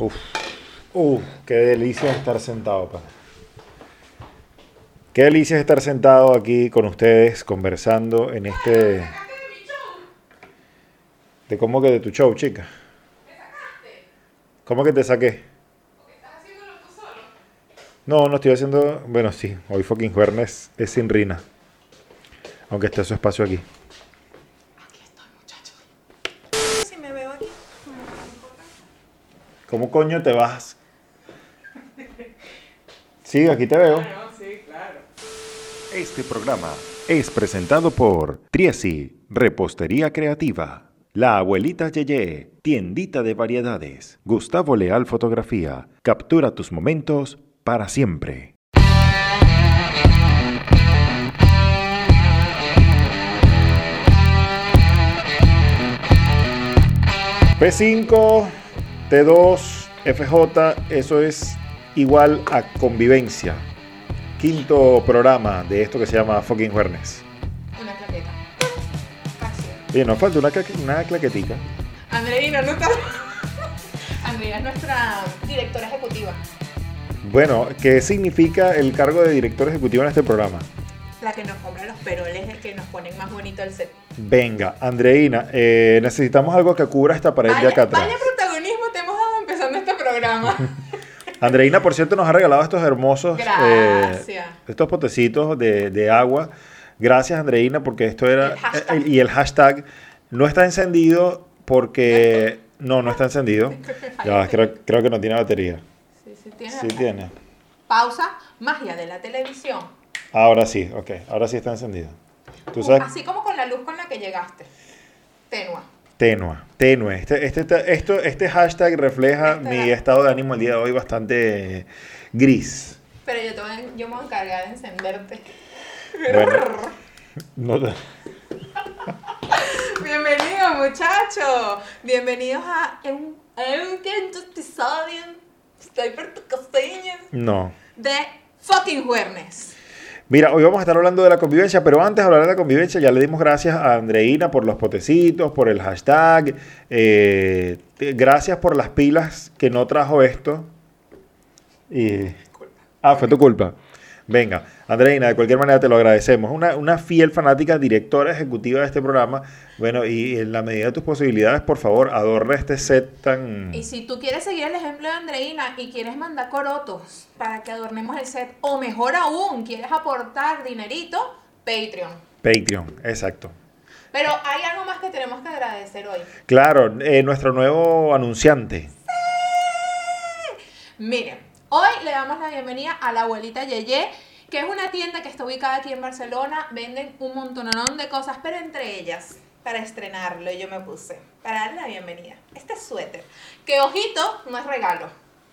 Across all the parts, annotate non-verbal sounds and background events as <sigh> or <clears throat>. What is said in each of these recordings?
Uf, uf, qué delicia estar sentado, pa. Qué delicia es estar sentado aquí con ustedes conversando en este... ¿De cómo que de tu show, chica? ¿Cómo que te saqué? No, no estoy haciendo... Bueno, sí, hoy fucking jueves es sin Rina. Aunque esté su espacio aquí. Si me veo aquí. ¿Cómo coño te vas? Sí, aquí te veo. No, sí, claro. Este programa es presentado por Triesi, Repostería Creativa, La Abuelita Yeye, Tiendita de Variedades, Gustavo Leal Fotografía, captura tus momentos para siempre. P5, T2, FJ, eso es igual a convivencia. Quinto programa de esto que se llama Fucking Juernes. Una claqueta. Gracias. Y nos falta una, claque- una claquetica. Andreina, no está. <laughs> Andrea es nuestra directora ejecutiva. Bueno, ¿qué significa el cargo de director ejecutivo en este programa? La que nos compra los peroles, el que nos ponen más bonito el set. Venga, Andreina, eh, necesitamos algo que cubra esta pared de Vaya, acá atrás. vaya protagonismo te hemos dado programa. <laughs> Andreina, por cierto, nos ha regalado estos hermosos, eh, estos potecitos de, de agua. Gracias, Andreina, porque esto era... El eh, y el hashtag no está encendido porque... No, no está encendido. <laughs> Ya, creo, creo que no tiene batería. Sí, sí, tiene. Sí tiene. Pausa, magia de la televisión. Ahora sí, ok. Ahora sí está encendido. Tú sabes, Así como con la luz con la que llegaste. Tenua. Tenue, tenue. Este, este, esto, este hashtag refleja Este mi estado de ánimo el día de hoy bastante gris. Pero yo, te voy a- yo me voy a encargar de encenderte. Bueno, no te- <laughs> Bienvenidos muchachos. Bienvenidos a un, episodio. Estoy por tu costeña. no. De fucking jueves. Mira, hoy vamos a estar hablando de la convivencia, pero antes de hablar de la convivencia, ya le dimos gracias a Andreina por los potecitos, por el hashtag. eh, gracias por las pilas que no trajo esto. Y... Ah, fue tu culpa. Venga, Andreina, de cualquier manera te lo agradecemos. Una, una fiel fanática, directora ejecutiva de este programa. Bueno, y en la medida de tus posibilidades, por favor, adorna este set tan... Y si tú quieres seguir el ejemplo de Andreina y quieres mandar corotos para que adornemos el set, o mejor aún, quieres aportar dinerito, Patreon. Patreon, exacto. Pero hay algo más que tenemos que agradecer hoy. Claro, eh, nuestro nuevo anunciante. Miren, hoy le damos la bienvenida a la abuelita Yeye, que es una tienda que está ubicada aquí en Barcelona. Venden un montonón de cosas, pero entre ellas, para estrenarlo, yo me puse, para darle la bienvenida, este suéter, que ojito, no es regalo,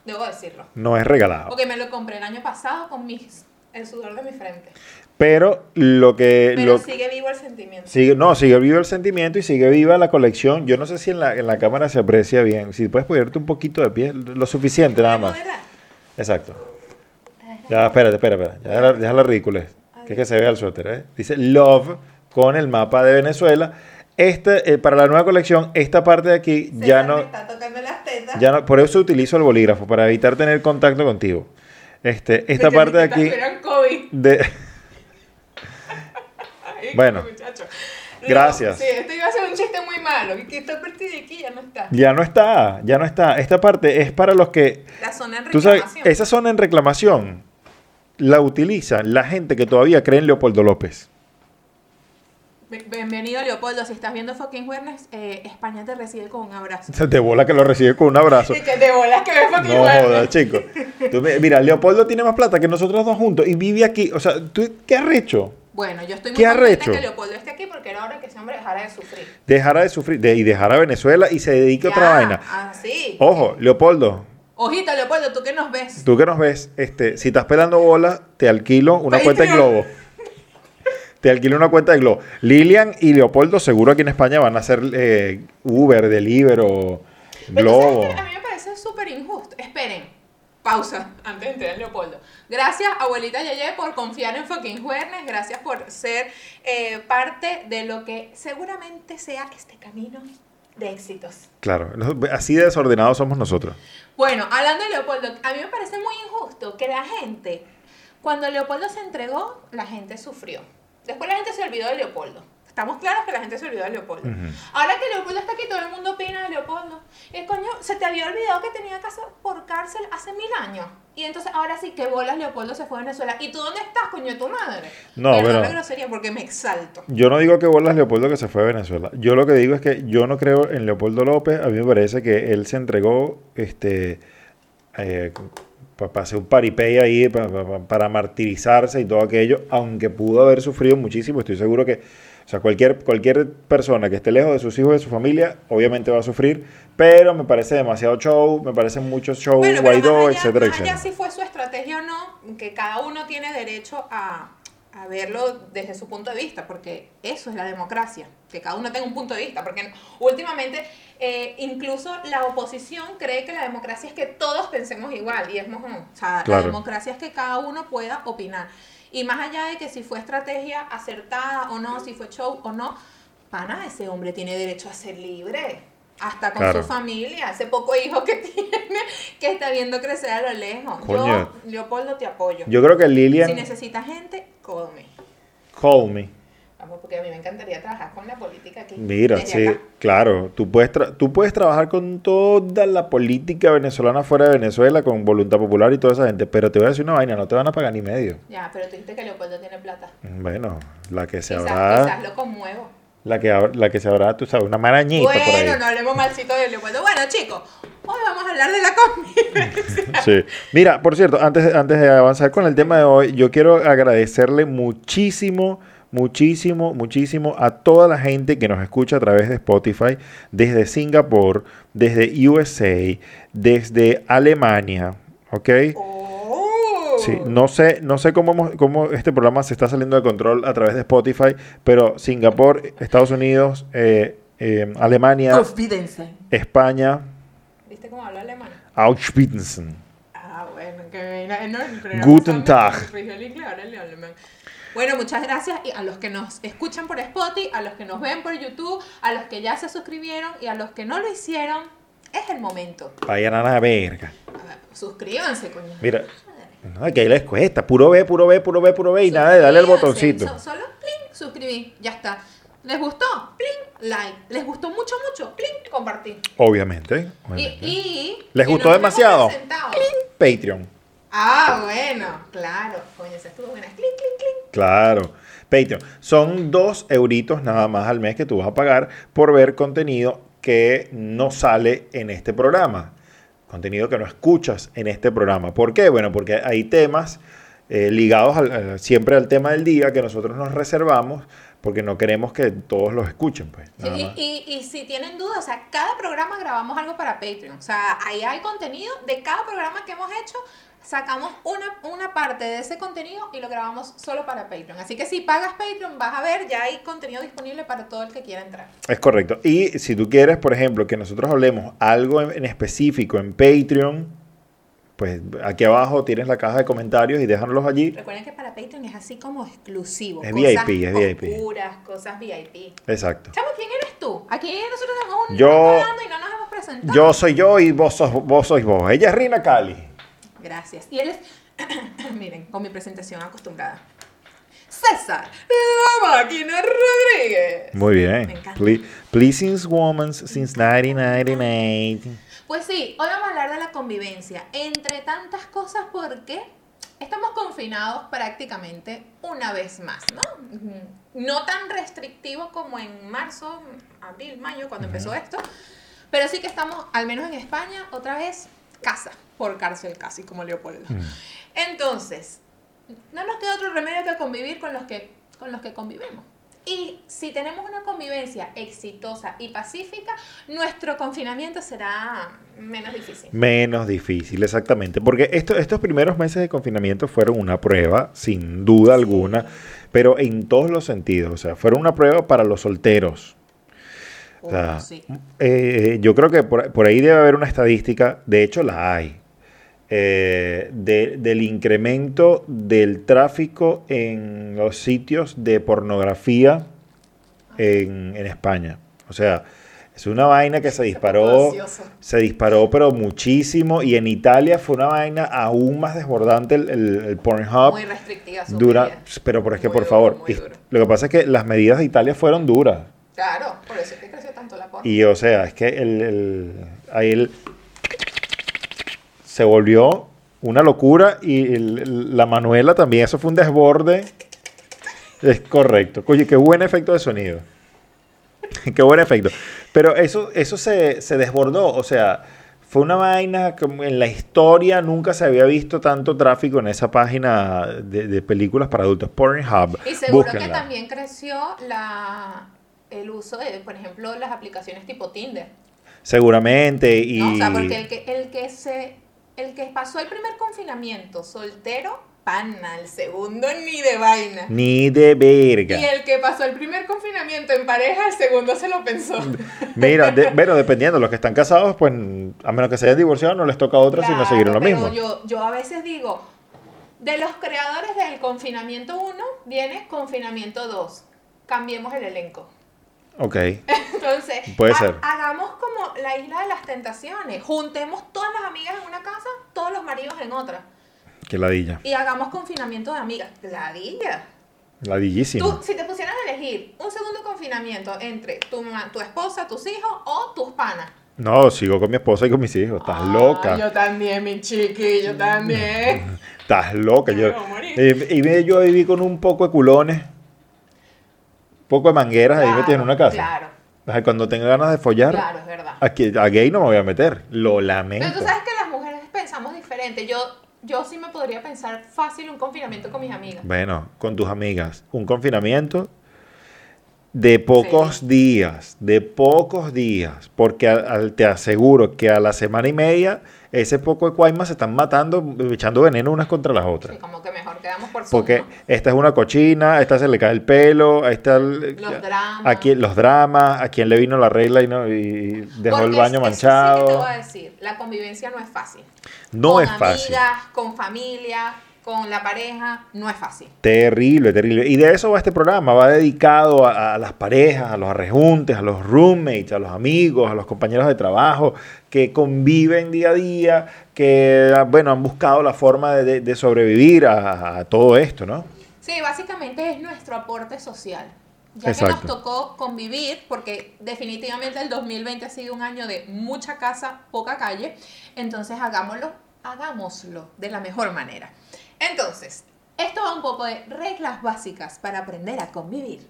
debo decirlo. No es regalado. Porque me lo compré el año pasado con mis, el sudor de mi frente. Pero lo que... Pero lo- sigue vivo el sentimiento. Sigue, no, sigue vivo el sentimiento y sigue viva la colección. Yo no sé si en la, en la cámara se aprecia bien. Si puedes ponerte un poquito de pie, lo suficiente nada más. ¿Moderar? Exacto. Ya, espérate, espérate, espérate. Ya déjala, ridiculez. Que es que se vea el suéter, ¿eh? Dice Love con el mapa de Venezuela. Este, eh, para la nueva colección, esta parte de aquí ya no, está tocando las tetas. ya no... Por eso utilizo el bolígrafo, para evitar tener contacto contigo. Este, esta parte de aquí... COVID. De, <laughs> Ay, Bueno, muchacho. Gracias. sí, esto iba a ser un chiste muy malo. Que esta parte de aquí ya no está. ya no está, ya no está. Esta parte es para los que La zona en Tú sabes, reclamación. esa zona en reclamación la utiliza la gente que todavía cree en Leopoldo López. Bien- Bienvenido, Leopoldo. Si estás viendo fucking Juernes, eh, España te recibe con un abrazo. <laughs> Te bola que lo recibe con un abrazo. Y <laughs> que te bolas que ves fucking No jodas, chico. Tú mira, Leopoldo tiene más plata que nosotros dos juntos y vive aquí. O sea, ¿tú qué arrecho? Bueno, yo estoy muy ¿Qué contenta que Leopoldo esté aquí porque era hora que ese hombre dejara de sufrir. Dejara de sufrir de- y dejar a Venezuela y se dedique a otra vaina. Así. Ojo, Leopoldo, Ojito, Leopoldo, tú que nos ves. tú que nos ves, este, si estás pelando bola, te alquilo una cuenta en. Globo. Te alquilo una cuenta de Globo. Lilian y Leopoldo seguro aquí en España van a hacer eh, Uber, Deliveroo, Pero Globo. que a mí me parece súper injusto. Esperen, pausa antes de entrar en Leopoldo. Gracias, abuelita Yeye, por confiar en fucking Juernes. Gracias por ser eh, parte de lo que seguramente sea este camino de éxitos. Claro, así de desordenados somos nosotros. Bueno, hablando de Leopoldo, a mí me parece muy injusto que la gente, cuando Leopoldo se entregó, la gente sufrió. Después la gente se olvidó de Leopoldo. Estamos claros que la gente se olvidó de Leopoldo. Ujú. Ahora que Leopoldo está aquí, todo el mundo opina de Leopoldo. Y coño, se te había olvidado que tenía casa por cárcel hace mil años. Y entonces ahora sí, que bolas Leopoldo se fue a Venezuela. ¿Y tú dónde estás, coño, de tu madre? No, Perdón pero- la grosería porque me exalto. Yo no digo que bolas Leopoldo que se fue a Venezuela. Yo lo que digo es que yo no creo en Leopoldo López. A mí me parece que él se entregó este, para hacer un paripé ahí, pa- pa- pa- para martirizarse y todo aquello, aunque pudo haber sufrido muchísimo. Estoy seguro que, o sea, cualquier, cualquier persona que esté lejos de sus hijos de su familia, obviamente va a sufrir, pero me parece demasiado show, me parece mucho show, Bueno, Guaidó, allá, etcétera, etcétera. si fue su estrategia o no, que cada uno tiene derecho a, a verlo desde su punto de vista, porque eso es la democracia, que cada uno tenga un punto de vista, porque últimamente eh, incluso la oposición cree que la democracia es que todos pensemos igual, y es mojón. O sea, Claro. la democracia es que cada uno pueda opinar. Y más allá de que si fue estrategia acertada o no, si fue show o no, pana, ese hombre tiene derecho a ser libre. Hasta con Claro. su familia, ese poco hijo que <laughs> tiene, que está viendo crecer a lo lejos. Coño. Yo, Leopoldo, te apoyo. Yo creo que Lilian, Si necesitas gente, call me. call me. Vamos, porque a mí me encantaría trabajar con la política aquí. Mira, sí, acá. claro. Tú puedes, tú puedes trabajar con toda la política venezolana fuera de Venezuela, con voluntad popular y toda esa gente, pero te voy a decir una vaina, no te van a pagar ni medio. Ya, pero tú dijiste que Leopoldo tiene plata. Bueno, la que se Quizás, habrá, quizás lo conmuevo. la que, la que se habrá, tú sabes, una marañita por ahí. Bueno, no hablemos malcito de Leopoldo. Bueno, chicos, hoy vamos a hablar de la convivencia. Sí. Mira, por cierto, antes, antes de avanzar con el tema de hoy, yo quiero agradecerle muchísimo, muchísimo, muchísimo a toda la gente que nos escucha a través de Spotify, desde Singapur, desde USA, desde Alemania, ¿ok? Oh. Sí, no sé, no sé cómo, hemos- cómo este programa se está saliendo de control a través de Spotify, pero Singapur, Estados Unidos, eh, eh, Alemania. España, ¿Viste cómo habla alemán? Auschwitz. Ah, bueno, que no, no, el programa Guten Tag. Bueno, muchas gracias y a los que nos escuchan por Spotify, a los que nos ven por YouTube, a los que ya se suscribieron y a los que no lo hicieron, es el momento. Vayan a la verga. A ver, suscríbanse, coño. Mira, no, que ahí les cuesta, puro ve, puro ve, puro ve, puro ve y nada de darle el botoncito. so- solo, pling, suscribí, ya está. ¿Les gustó? Pling, like. ¿Les gustó mucho, mucho? Pling, compartir. Obviamente. Y, obviamente. y, ¿Les y gustó demasiado? Patreon. Ah, bueno, claro. Coño, esa estuvo buena. Clink, clink, clink. Claro. Patreon. Son dos euritos nada más al mes que tú vas a pagar por ver contenido que no sale en este programa. Contenido que no escuchas en este programa. ¿Por qué? Bueno, porque hay temas eh, ligados al- siempre al tema del día que nosotros nos reservamos porque no queremos que todos los escuchen. Pues, Sí, y, y si tienen dudas, o sea, cada programa grabamos algo para Patreon. O sea, ahí hay contenido de cada programa que hemos hecho. Sacamos una, una parte de ese contenido y lo grabamos solo para Patreon. Así que si pagas Patreon, vas a ver, ya hay contenido disponible para todo el que quiera entrar. Es correcto. Y si tú quieres, por ejemplo, que nosotros hablemos algo en, en específico en Patreon, pues aquí abajo tienes la caja de comentarios y déjanos allí. Recuerden que para Patreon es así como exclusivo. Es cosas VIP, es VIP. oscuras, cosas VIP. Exacto. Chamo, ¿quién eres tú? Aquí nosotros tenemos un Yo- y no nos hemos presentado. Yo soy yo y vos, sos, vos sois vos. Ella es Rina Cali. Gracias. Y él es, <clears throat> miren, con mi presentación acostumbrada. César, la máquina Rodríguez. Muy bien. Me encanta. Ple- pleasing woman since 1998. Pues sí, hoy vamos a hablar de la convivencia. Entre tantas cosas, porque estamos confinados prácticamente una vez más, ¿no? No tan restrictivo como en marzo, abril, mayo, cuando empezó esto, pero sí que estamos, al menos en España, otra vez casa por cárcel casi, como Leopoldo. Entonces, no nos queda otro remedio que convivir con los que, con los que convivimos. Y si tenemos una convivencia exitosa y pacífica, nuestro confinamiento será menos difícil. Menos difícil, exactamente. Porque esto- estos primeros meses de confinamiento fueron una prueba, sin duda alguna, pero en todos los sentidos. O sea, fueron una prueba para los solteros. O sea, Oh, sí. eh, yo creo que por, por ahí debe haber una estadística, de hecho la hay, eh, de- del incremento del tráfico en los sitios de pornografía en, en España. O sea, Es una vaina que se disparó, se disparó pero muchísimo y en Italia fue una vaina aún más desbordante el, el, el Pornhub. Muy restrictiva su dura, medida. pero por es que Muy por duro, favor, y- lo que pasa es que las medidas de Italia fueron duras Claro, por eso es que creció tanto la porno. y o sea, es que el, el- ahí el- se volvió una locura y el- el- la Manuela también, eso fue un desborde. Es correcto. Oye, qué buen efecto de sonido. qué buen efecto. Pero eso, eso se, se desbordó. O sea, fue una vaina como en la historia nunca se había visto tanto tráfico en esa página de, de películas para adultos. Pornhub. Y seguro que también creció la, el uso de, por ejemplo, las aplicaciones tipo Tinder. Seguramente. Y... ¿no? O sea, porque el que, el que se, el que pasó el primer confinamiento soltero, pana, el segundo ni de vaina. Ni de verga. Y el que pasó el primer confinamiento en pareja, el segundo se lo pensó. <laughs> Mira, de- bueno, dependiendo, los que están casados, pues a menos que se hayan divorciado, no les toca a otros sino Claro, seguir lo pero mismo. Yo, yo a veces digo, de los creadores del confinamiento 1, viene confinamiento 2. Cambiemos el elenco. Ok. Entonces, Puede ha- ser. hagamos como la isla de las tentaciones. Juntemos todas las amigas en una casa, todos los maridos en otra. Que ladilla. Y hagamos confinamiento de amigas. Ladilla. Ladillísimo. Tú, si te pusieran a elegir un segundo confinamiento entre tu, tu esposa, tus hijos o tus panas. No, sigo con mi esposa y con mis hijos. Estás Ah, loca. Yo también, mi chiqui, yo también. <laughs> Estás loca. Yo, morir. y, yo viví con un poco de culones, poco de mangueras ahí metidas en una casa. Claro, Cuando tenga ganas de follar, claro, es verdad. aquí, a gay no me voy a meter. Lo lamento. Pero tú sabes que las mujeres pensamos diferente. Yo, yo sí me podría pensar fácil un confinamiento con mis amigas. Bueno, con tus amigas, un confinamiento de pocos días, de pocos días, porque te aseguro que a la semana y media ese poco de cuaimas se están matando, echando veneno unas contra las Sí, otras. como que mejor quedamos por Porque ¿no? esta es una cochina, a esta se le cae el pelo, a esta el- Los dramas. a quien- los dramas, a quien le vino la regla y, no, y dejó el Porque baño eso sí que manchado. te voy a decir, la convivencia no es fácil. no con es fácil. amigas, con familia, con la pareja, no es fácil. Terrible, terrible. Y de eso va este programa, va dedicado a, a las parejas, a los arrejuntes, a los roommates, a los amigos, a los compañeros de trabajo que conviven día a día, que bueno, han buscado la forma de, sobrevivir a, a todo esto, ¿no? Sí, básicamente es nuestro aporte social. Ya que nos tocó convivir, porque definitivamente el 2020 ha sido un año de mucha casa, poca calle, entonces hagámoslo, hagámoslo de la mejor manera. Entonces, esto va un poco de reglas básicas para aprender a convivir.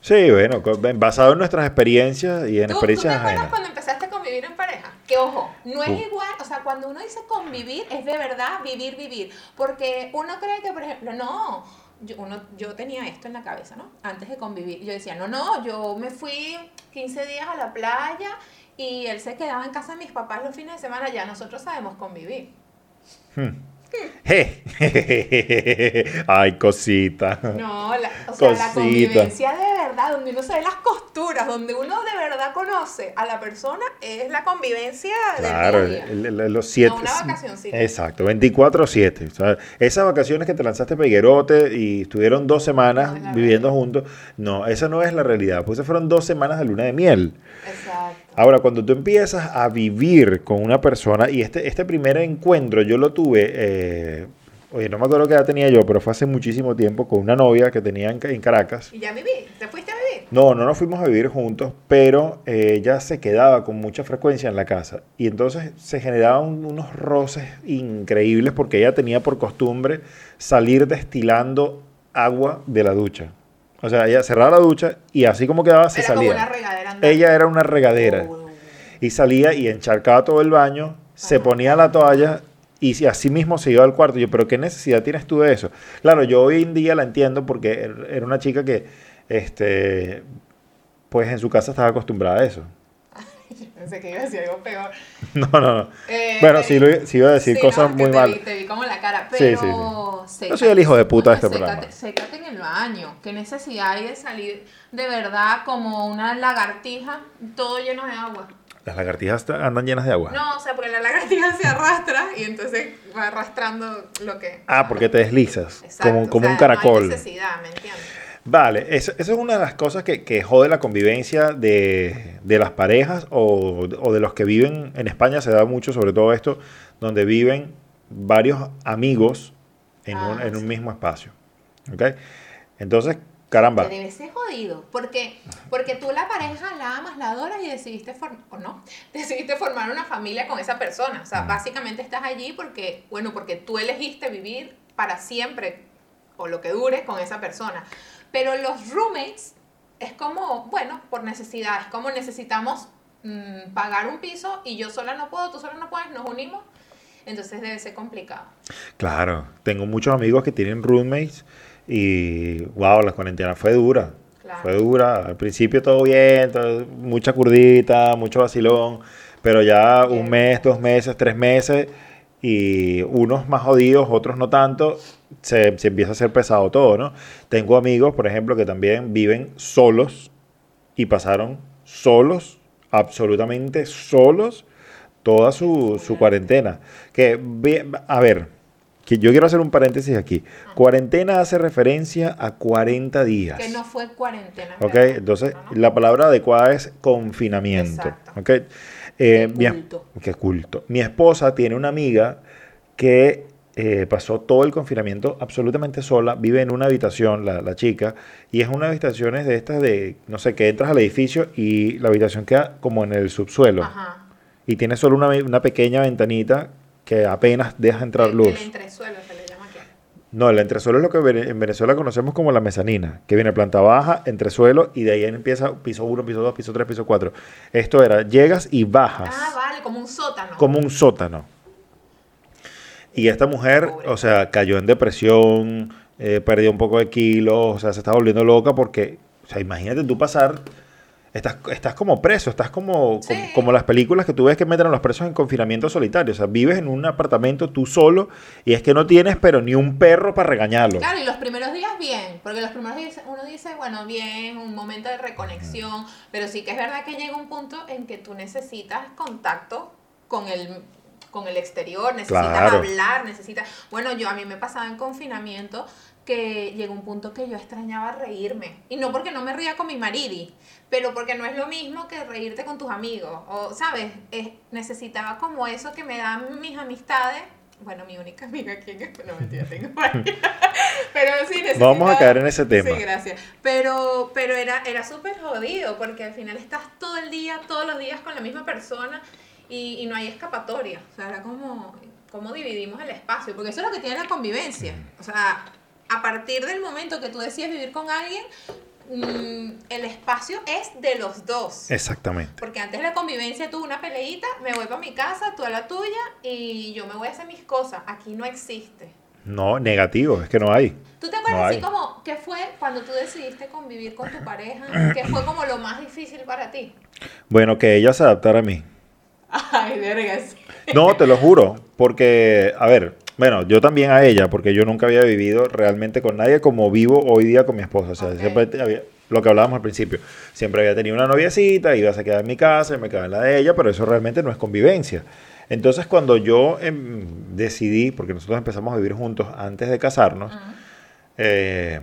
Sí, bueno, basado en nuestras experiencias y en ¿Tú, tú te experiencias acuerdas cuando empezaste a convivir en pareja? Que ojo, no es Uh. igual, o sea, cuando uno dice convivir, es de verdad vivir, vivir. Porque uno cree que, por ejemplo, no, yo, uno, yo tenía esto en la cabeza, ¿no? Antes de convivir. Yo decía, no, no, yo me fui 15 días a la playa y él se quedaba en casa de mis papás los fines de semana, ya nosotros sabemos convivir. Je. Ay, cosita. No, la, o sea, la convivencia de verdad, donde uno se ve las costuras, donde uno de verdad conoce a la persona, es la convivencia Claro, del día el- los siete. No, una vacacioncita. Exacto, 24-7. O sea, esas vacaciones que te lanzaste Peguerote y estuvieron dos semanas No viviendo juntos, no, esa no es la realidad. Pues esas fueron dos semanas de luna de miel. Exacto. Ahora, cuando tú empiezas a vivir con una persona, y este, este primer encuentro yo lo tuve, eh, oye, no me acuerdo qué edad tenía yo, pero fue hace muchísimo tiempo con una novia que tenía en, Ca- en Caracas. ¿Y ya viví? ¿Te fuiste a vivir? No, no nos fuimos a vivir juntos, pero eh, ella se quedaba con mucha frecuencia en la casa. Y entonces se generaban unos roces increíbles porque ella tenía por costumbre salir destilando agua de la ducha. O sea, ella cerraba la ducha y así como quedaba se Era como salía. una regadera. Ella era una regadera. Oh. Y salía y encharcaba todo el baño, se ponía la toalla y así mismo se iba al cuarto. Yo, pero ¿qué necesidad tienes tú de eso? Claro, yo hoy en día la entiendo porque er- era una chica que, este, pues en su casa estaba acostumbrada a eso. Yo <laughs> pensé que iba a decir algo peor. <laughs> No, no, no. Eh, Bueno, te sí, lo- sí iba a decir Sí, cosas no, muy te mal. Vi, te vi como la cara, pero... sí, sí. sécate. Yo soy el hijo de puta de este Sécate- programa. Sécate en el baño. ¿Qué necesidad hay de salir de verdad como una lagartija todo lleno de agua? Las lagartijas andan llenas de agua. No, o sea, porque la lagartija se arrastra y entonces va arrastrando lo que... Ah, porque te deslizas, Exacto, como, o como sea, un caracol. No hay necesidad, ¿me entiendes? Vale, eso, eso es una de las cosas que, que jode la convivencia de, de las parejas o, o de los que viven en España. Se da mucho, sobre todo esto, donde viven varios amigos en, Ah, un, en un mismo espacio. ¿Ok? Entonces, caramba. Que debe ser jodido, porque, porque tú la pareja la amas, la adoras y decidiste o no, <laughs> decidiste formar una familia con esa persona. O sea, básicamente estás allí porque, bueno, porque tú elegiste vivir para siempre, o lo que dure, con esa persona. Pero los roommates es como, bueno, por necesidad, es como necesitamos mm, pagar un piso y yo sola no puedo, tú sola no puedes, nos unimos. Entonces debe ser complicado. Claro, tengo muchos amigos que tienen roommates y, wow, la cuarentena fue dura. Claro. Fue dura. Al principio todo bien, todo- mucha curdita, mucho vacilón, pero ya un mes, dos meses, tres meses y unos más jodidos, otros no tanto, se, se empieza a hacer pesado todo, ¿no? Tengo amigos, por ejemplo, que también viven solos y pasaron solos, absolutamente solos, toda su, su cuarentena. Que, a ver, que yo quiero hacer un paréntesis aquí. Cuarentena hace referencia a 40 días. Que no fue cuarentena. en ¿Ok? verdad. Entonces, No, no. la palabra adecuada es confinamiento. Exacto. ¿Ok? Eh, Qué mi culto. qué culto. Mi esposa tiene una amiga que eh, pasó todo el confinamiento absolutamente sola, vive en una habitación, la, la chica, y es una habitación de estas de, no sé, que entras al edificio y la habitación queda como en el subsuelo. Ajá. Y tiene solo una, una pequeña ventanita que apenas deja entrar El- luz. El entresuelo se le llama aquí. No, el entresuelo es lo que en Venezuela conocemos como la mezanina, que viene planta baja, entresuelo y de ahí empieza piso 1, piso 2, piso 3, piso 4. Esto era, llegas y bajas Ah, vale, como un sótano. como un sótano. Y esta mujer, o sea, cayó en depresión, eh, perdió un poco de kilos, o sea, se está volviendo loca porque, o sea, imagínate tú pasar, estás, estás como preso, estás como, Sí. como, como las películas que tú ves que meten a los presos en confinamiento solitario, o sea, vives en un apartamento tú solo y es que no tienes pero ni un perro para regañarlo. Claro, y los primeros días bien, porque los primeros días uno dice, bueno, bien, un momento de reconexión, pero sí que es verdad que llega un punto en que tú necesitas contacto con el con el exterior, necesitas Claro. hablar, necesitas... Bueno, yo a mí me pasaba en confinamiento que llegó un punto que yo extrañaba reírme. Y no porque no me ría con mi maridi, pero porque no es lo mismo que reírte con tus amigos. O, ¿sabes? Es- necesitaba como eso que me dan mis amistades. Bueno, mi única amiga aquí en este... No, mentira, tengo <laughs> varias. Pero sí, necesitaba... Vamos a caer en ese tema. Sí, gracias. Pero, pero era, era súper jodido porque al final estás todo el día, todos los días con la misma persona y, y no hay escapatoria. O sea, era como, como dividimos el espacio, porque eso es lo que tiene la convivencia. O sea, a partir del momento que tú decides vivir con alguien, mm, el espacio es de los dos. Exactamente. Porque antes la convivencia tuvo una peleita, me voy para mi casa, tú a la tuya y yo me voy a hacer mis cosas. Aquí no existe. No, negativo, es que no hay. ¿Tú te acuerdas No así como qué fue cuando tú decidiste convivir con tu pareja? <clears throat> ¿Qué fue como lo más difícil para ti? Bueno, que ella se adaptara a mí. Ay, vergas. No, te lo juro, porque, a ver, bueno, yo también a ella, porque yo nunca había vivido realmente con nadie como vivo hoy día con mi esposa. O sea, siempre había, lo que hablábamos al principio, siempre había tenido una noviecita, iba a quedar en mi casa, me quedaba en la de ella, pero eso realmente no es convivencia. Entonces, cuando yo em, decidí, porque nosotros empezamos a vivir juntos antes de casarnos, eh,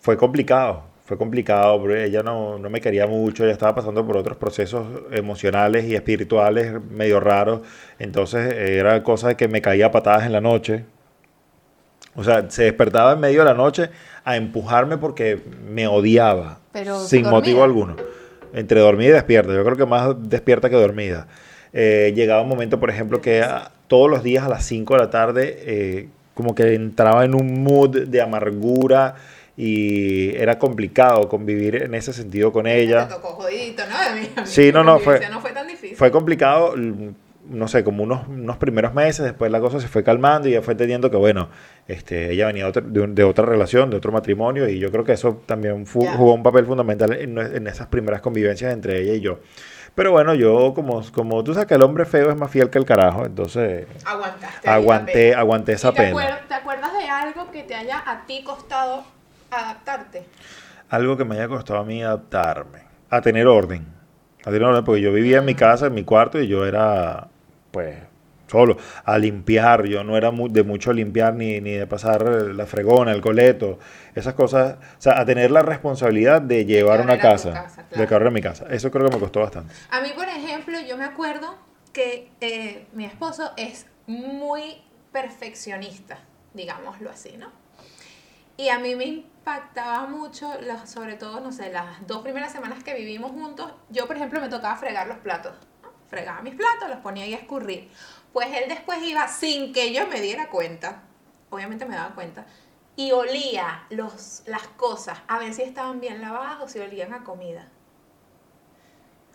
fue complicado. Fue complicado, porque ella no, no me quería mucho, ella estaba pasando por otros procesos emocionales y espirituales medio raros. Entonces eh, era cosa de que me caía a patadas en la noche. O sea, se despertaba en medio de la noche a empujarme porque me odiaba. Pero, sin ¿dormida? motivo alguno. Entre dormida y despierta. Yo creo que más despierta que dormida. Eh, llegaba un momento, por ejemplo, que a- todos los días a las 5 de la tarde, eh, como que entraba en un mood de amargura y era complicado convivir en ese sentido con ella. Te tocó jodidito, ¿no? A mí- a mí Sí, no, no, fue- no fue tan difícil. Fue complicado, no sé, como unos, unos primeros meses, después la cosa se fue calmando y ya fue entendiendo que, bueno, este, ella venía de otra, de de otra relación, de otro matrimonio, y yo creo que eso también fu- jugó un papel fundamental en, en esas primeras convivencias entre ella y yo. Pero bueno, yo, como, como tú sabes que el hombre feo es más fiel que el carajo, entonces Aguantaste. aguanté, aguanté esa ¿Y te, pena. acuer- ¿Te acuerdas de algo que te haya a ti costado adaptarte? Algo que me haya costado a mí adaptarme, a tener orden. A tener orden, porque yo vivía en mi casa, en mi cuarto, y yo era, pues, solo, a limpiar. Yo no era de mucho limpiar ni, ni de pasar la fregona, el coleto, esas cosas. O sea, a tener la responsabilidad de llevar una casa, de cargar mi casa. Eso creo que me costó bastante. A mí, por ejemplo, yo me acuerdo que eh, mi esposo es muy perfeccionista, digámoslo así, ¿no? Y a mí me impactaba mucho, sobre todo, no sé, las dos primeras semanas que vivimos juntos, yo, por ejemplo, me tocaba fregar los platos. Fregaba mis platos, los ponía ahí a escurrir. Pues él después iba, sin que yo me diera cuenta, obviamente me daba cuenta, y olía los, las cosas, a ver si estaban bien lavadas o si olían a comida.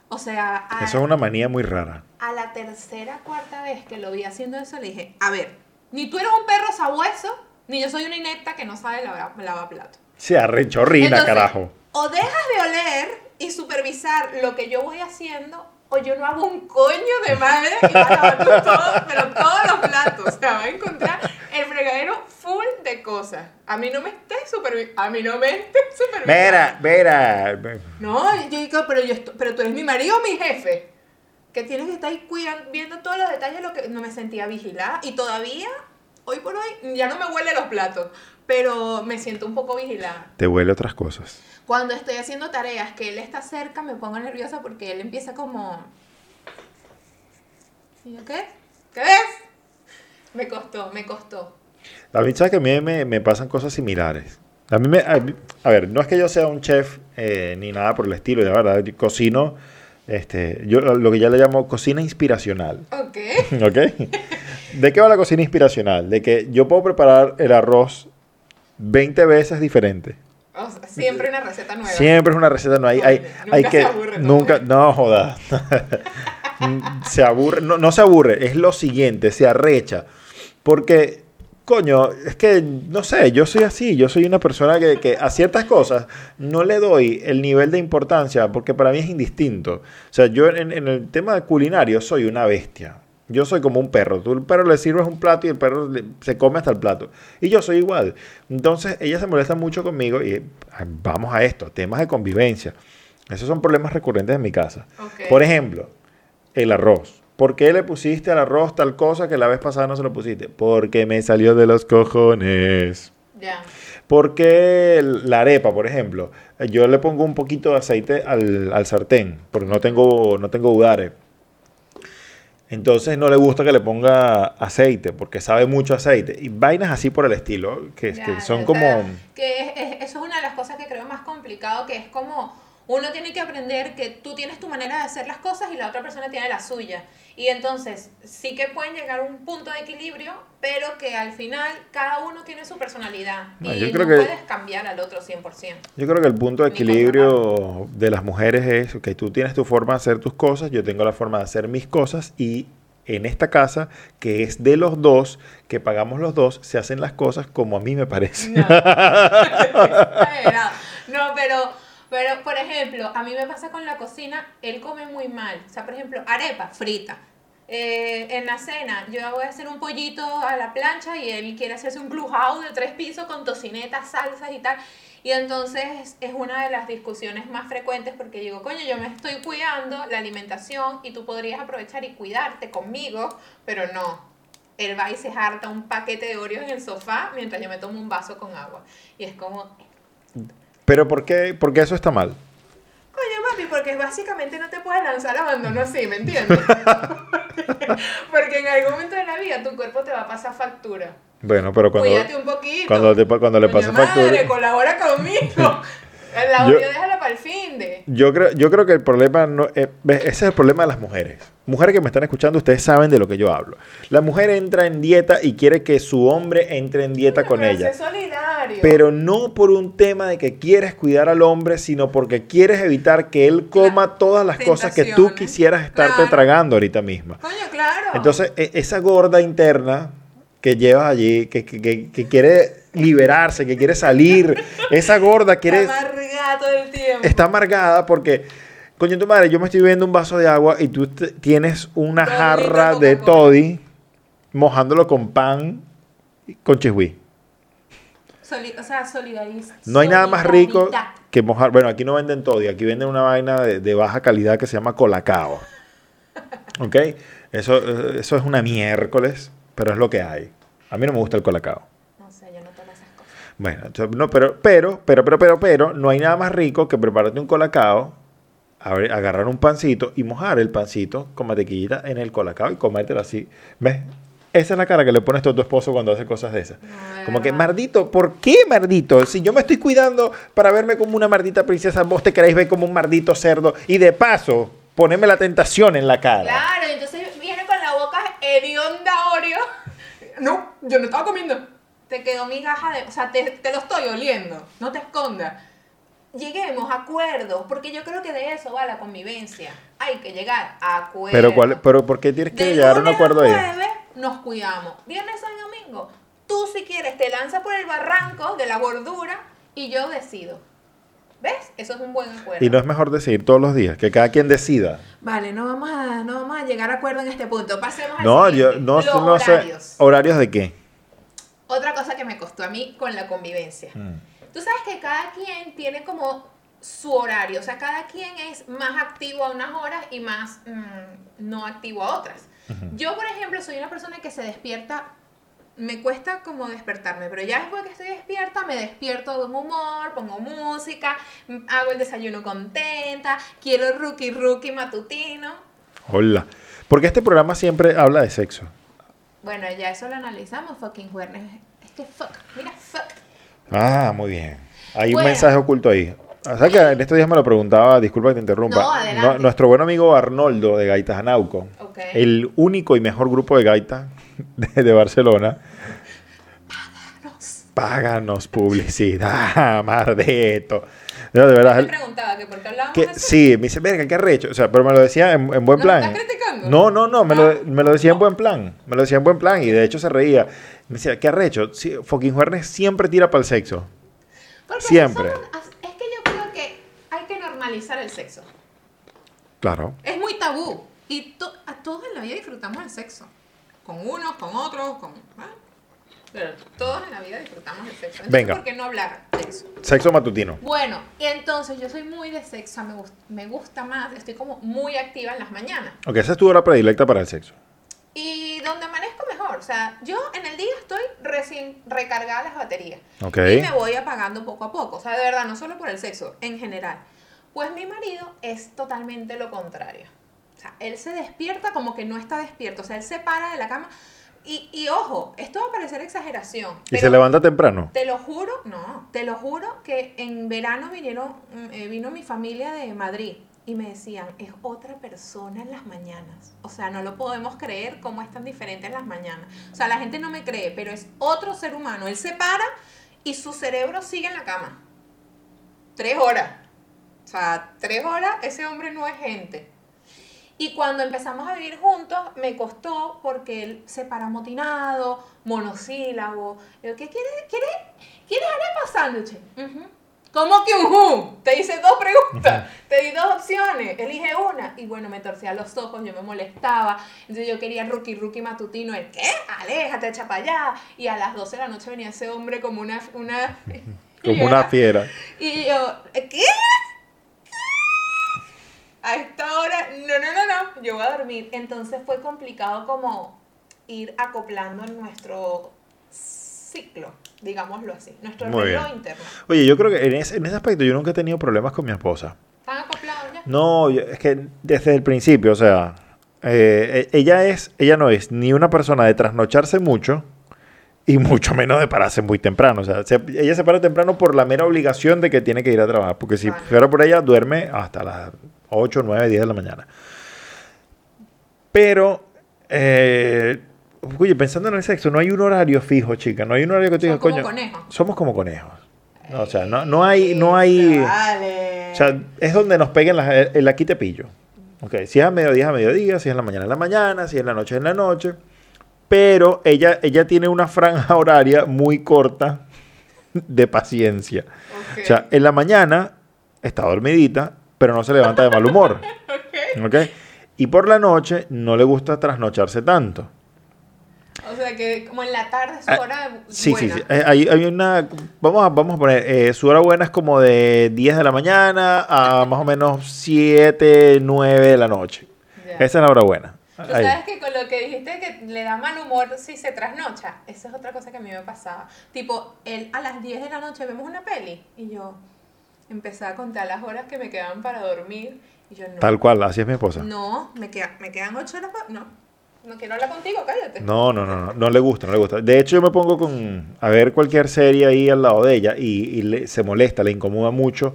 O sea, a, Eso es una manía muy rara. a la tercera, cuarta vez que lo vi haciendo eso, le dije, a ver, ni tú eres un perro sabueso, ni yo soy una inepta que no sabe lavar, lavar plato. Se arrechorrina, Entonces, carajo. O dejas de oler y supervisar lo que yo voy haciendo, o yo no hago un coño de madre y vas a lavar tú todo, pero todos los platos. O sea, va a encontrar el fregadero full de cosas. A mí no me estés supervisando. A mí no me estés supervisando. Mira, mira. No, yo digo, pero, yo pero tú eres mi marido o mi jefe. Que tienes que estar ahí cuidando, viendo todos los detalles de lo que no me sentía vigilada. Y todavía, hoy por hoy, ya no me huele los platos. Pero me siento un poco vigilada. Te huele otras cosas. Cuando estoy haciendo tareas que él está cerca, me pongo nerviosa porque él empieza como. ¿Y yo qué? ¿Qué ves? Me costó, me costó. A mí, ¿sabes que a mí me, me pasan cosas similares? A mí me... A, a ver, no es que yo sea un chef eh, ni nada por el estilo, de verdad. Yo cocino, este, yo lo que ya le llamo cocina inspiracional. Ok. <laughs> ¿Ok? ¿De qué va la cocina inspiracional? De que yo puedo preparar el arroz 20 veces diferente. O sea, siempre una receta nueva. Siempre es una receta, no hay, hay, Nunca hay se que... aburre, ¿no? nunca, no joda. <laughs> se aburre, no, no se aburre, es lo siguiente, se arrecha. Porque, coño, es que, no sé, yo soy así, yo soy una persona que, que a ciertas cosas no le doy el nivel de importancia porque para mí es indistinto. O sea, yo en, en el tema culinario soy una bestia. Yo soy como un perro. Tú al perro le sirves un plato y el perro le- se come hasta el plato. Y yo soy igual. Entonces, ella se molesta mucho conmigo y vamos a esto, temas de convivencia. Esos son problemas recurrentes en mi casa. Por ejemplo, el arroz. ¿Por qué le pusiste al arroz tal cosa que la vez pasada no se lo pusiste? Porque me salió de los cojones. Ya. Porque la arepa, por ejemplo, yo le pongo un poquito de aceite al, al sartén, porque no tengo, no tengo udare. Entonces no le gusta que le ponga aceite, porque sabe mucho aceite. Y vainas así por el estilo, que, Ya, que son como... sea, que es- es- eso es una de las cosas que creo más complicado, que es como uno tiene que aprender que tú tienes tu manera de hacer las cosas y la otra persona tiene la suya. Y entonces sí que pueden llegar a un punto de equilibrio, pero que al final cada uno tiene su personalidad. No, y yo no creo que- puedes cambiar al otro 100%. Yo creo que el punto de equilibrio de las mujeres es que tú tienes tu forma de hacer tus cosas, yo tengo la forma de hacer mis cosas y en esta casa, que es de los dos, que pagamos los dos, se hacen las cosas como a mí me parece. No. <laughs> No, pero, por ejemplo, a mí me pasa con la cocina, él come muy mal. O sea, por ejemplo, arepa frita. Eh, en la cena, yo voy a hacer un pollito a la plancha y él quiere hacerse un clubhouse de tres pisos con tocinetas, salsas y tal. Y entonces es una de las discusiones más frecuentes porque digo, coño, yo me estoy cuidando la alimentación y tú podrías aprovechar y cuidarte conmigo, pero no. Él va y se harta un paquete de Oreos en el sofá mientras yo me tomo un vaso con agua. Y es como, Pero ¿por qué, por qué eso está mal? Coño, papi, porque básicamente no te puedes lanzar abandono así, ¿me entiendes? <laughs> porque en algún momento de la vida tu cuerpo te va a pasar factura. Bueno, pero cuando, Cuídate un poquito. cuando, te- cuando le Coño pase madre, factura... colabora conmigo. <laughs> El Yo- déjalo para el fin de. Yo creo, yo creo que el problema no eh, ves, ese es el problema de las mujeres. Mujeres que me están escuchando, ustedes saben de lo que yo hablo. La mujer entra en dieta y quiere que su hombre entre en dieta con Pero ella. solidario. Pero no por un tema de que quieres cuidar al hombre, sino porque quieres evitar que él coma Claro, todas las cosas que tú quisieras estarte Claro. tragando ahorita misma. Coño, claro. Entonces, e- esa gorda interna que llevas allí, que, que- que- que quiere liberarse, que quiere salir, <laughs> esa gorda quiere Está amargada todo el tiempo. está amargada porque, coño, tu madre, yo me estoy bebiendo un vaso de agua y tú tienes una jarra de toddy mojándolo con pan y con chihui. Soli- o sea, solidariz. No hay nada más rico que mojar. Bueno, aquí no venden toddy, aquí venden una vaina de, de baja calidad que se llama colacao. <laughs> ¿Ok? Eso, eso es una miércoles, pero es lo que hay. A mí no me gusta el colacao. No sé, yo no tomo esas cosas. Bueno, no, pero, pero, pero, pero, pero, pero, no hay nada más rico que prepararte un colacao, agarrar un pancito y mojar el pancito con mantequillita en el colacao y comértelo así. ¿Ves? Esa es la cara que le pones a tu esposo cuando hace cosas de esas. No, Como que, mardito, ¿por qué mardito? Si yo me estoy cuidando para verme como una mardita princesa, vos te queréis ver como un mardito cerdo y de paso, poneme la tentación en la cara. Claro, entonces viene con la boca hedionda Oreo. <laughs> No, yo no estaba comiendo. Te quedó migaja de... O sea, te, te lo estoy oliendo. No te escondas. Lleguemos a acuerdos, porque yo creo que de eso va la convivencia. Hay que llegar a acuerdos. Pero, ¿cuál, pero ¿por qué tienes que De llegar a un acuerdo ahí? nos cuidamos. Viernes, y domingo. Tú si quieres te lanzas por el barranco de la gordura y yo decido. ¿Ves? Eso es un buen acuerdo. Y no es mejor decidir todos los días, que cada quien decida. Vale, no vamos a, no vamos a llegar a acuerdo en este punto. Pasemos al No, yo no, Los no sé. horarios. ¿Horarios de qué? Otra cosa que me costó a mí con la convivencia. Mm. Tú sabes que cada quien tiene como su horario, o sea, cada quien es más activo a unas horas y más mm, no activo a otras. Yo, por ejemplo, soy una persona que se despierta, me cuesta como despertarme, pero ya después que estoy despierta, me despierto de un humor, pongo música, hago el desayuno contenta, quiero rookie rookie matutino. Hola. Porque este programa siempre habla de sexo. Bueno, ya eso lo analizamos, fucking jueves. Es que fuck, mira, fuck. Ah, muy bien. Hay un mensaje oculto ahí. O sea que en estos días me lo preguntaba, disculpa que te interrumpa. No, nuestro buen amigo Arnoldo de Gaitas Anauco, Ok. el único y mejor grupo de gaitas <laughs> de, de Barcelona. Páganos publicidad, <laughs> mardito. No, de verdad. Me él- preguntaba que por qué hablábamos que, sí, me dice, verga, qué arrecho. O sea, pero me lo decía en, en buen ¿Nos plan. estás criticando? No, no, no, me, Ah. lo, me lo decía en buen plan. Me lo decía en buen plan y de hecho se reía. Me decía, qué arrecho. Sí, fucking Juernes siempre tira para el sexo. Porque Siempre. es que yo creo que hay que normalizar el sexo. Claro. Es muy tabú. Y to- a todos en la vida disfrutamos del sexo. Con unos, con otros, con... ¿ah? Pero todos en la vida disfrutamos del sexo. Entonces, Venga. ¿por qué no hablar de eso? Sexo matutino. Bueno, y entonces yo soy muy de sexo, me, gust- me gusta más, estoy como muy activa en las mañanas. Ok, esa es tu hora predilecta para el sexo. Y donde amanezco mejor, o sea, yo en el día estoy recién recargada las baterías. Ok. Y me voy apagando poco a poco, o sea, de verdad, no solo por el sexo, en general. Pues mi marido es totalmente lo contrario. O sea, él se despierta como que no está despierto, o sea, él se para de la cama. Y, y ojo, esto va a parecer exageración. Y se levanta temprano. Te lo juro, no, te lo juro que en verano vinieron, mm, eh, vino mi familia de Madrid y me decían, es otra persona en las mañanas. O sea, no lo podemos creer cómo es tan diferente en las mañanas. O sea, la gente no me cree, pero es otro ser humano. Él se para y su cerebro sigue en la cama. Tres horas. O sea, tres horas, ese hombre no es gente. Y cuando empezamos a vivir juntos, me costó porque él se para motinado, monosílabo. Yo, ¿qué quieres? ¿Quieres, ¿quieres arepa sándwich? Ujú. ¿Cómo que un ju? Te hice dos preguntas, te di dos opciones, elige una. Y bueno, me torcía los ojos, yo me molestaba. Entonces yo quería rookie, rookie matutino. ¿El qué? Aléjate, echa para allá. Y a las 12 de la noche venía ese hombre como una... una <laughs> Como una era- fiera. y yo, ¿qué? A esta hora, no, no, no, no, yo voy a dormir. Entonces fue complicado como ir acoplando en nuestro ciclo, digámoslo así, nuestro Muy reloj bien. interno. Oye, yo creo que en ese, en ese aspecto yo nunca he tenido problemas con mi esposa. ¿Están acoplados ya? No, yo- es que desde el principio, o sea, eh, e- ella es, ella no es ni una persona de trasnocharse mucho y <laughs> mucho menos de pararse muy temprano. O sea, se- ella se para temprano por la mera obligación de que tiene que ir a trabajar, porque si Vale. fuera por ella duerme hasta las 8, 9, 10 de la mañana. Pero, eh, oye, pensando en el sexo, no hay un horario fijo, chica, no hay un horario que digas, como coño, conejos. somos como conejos. No, o sea, no, no hay, no hay. Vale. O sea, es donde nos peguen las, el aquí te pillo. Ok, si es a mediodía, es a mediodía, si es en la mañana, es en la mañana, si es en la noche, es en la noche. Pero ella, ella tiene una franja horaria muy corta de paciencia. O sea, en la mañana está dormidita, pero no se levanta de mal humor. <laughs> Ok. ¿Ok? Y por la noche no le gusta trasnocharse tanto. O sea que como en la tarde es su Ah, hora Sí, buena. sí, sí. Eh, Hay, hay una. Vamos a, vamos a poner. eh, su hora buena es como de 10 de la mañana a más o menos 7, 9 de la noche. Esa es la hora buena. Tú Ahí. sabes que con lo que dijiste que le da mal humor si se trasnocha, esa es otra cosa que a mí me pasaba. Tipo, él a las 10 de la noche vemos una peli y yo empecé a contar las horas que me quedaban para dormir y yo no. Tal cual, así es mi esposa. No, me, queda- me quedan 8 horas para... No, no quiero hablar contigo, cállate. No, no, no, no, no le gusta, no le gusta. De hecho, yo me pongo con a ver cualquier serie ahí al lado de ella y, y le- se molesta, le incomoda mucho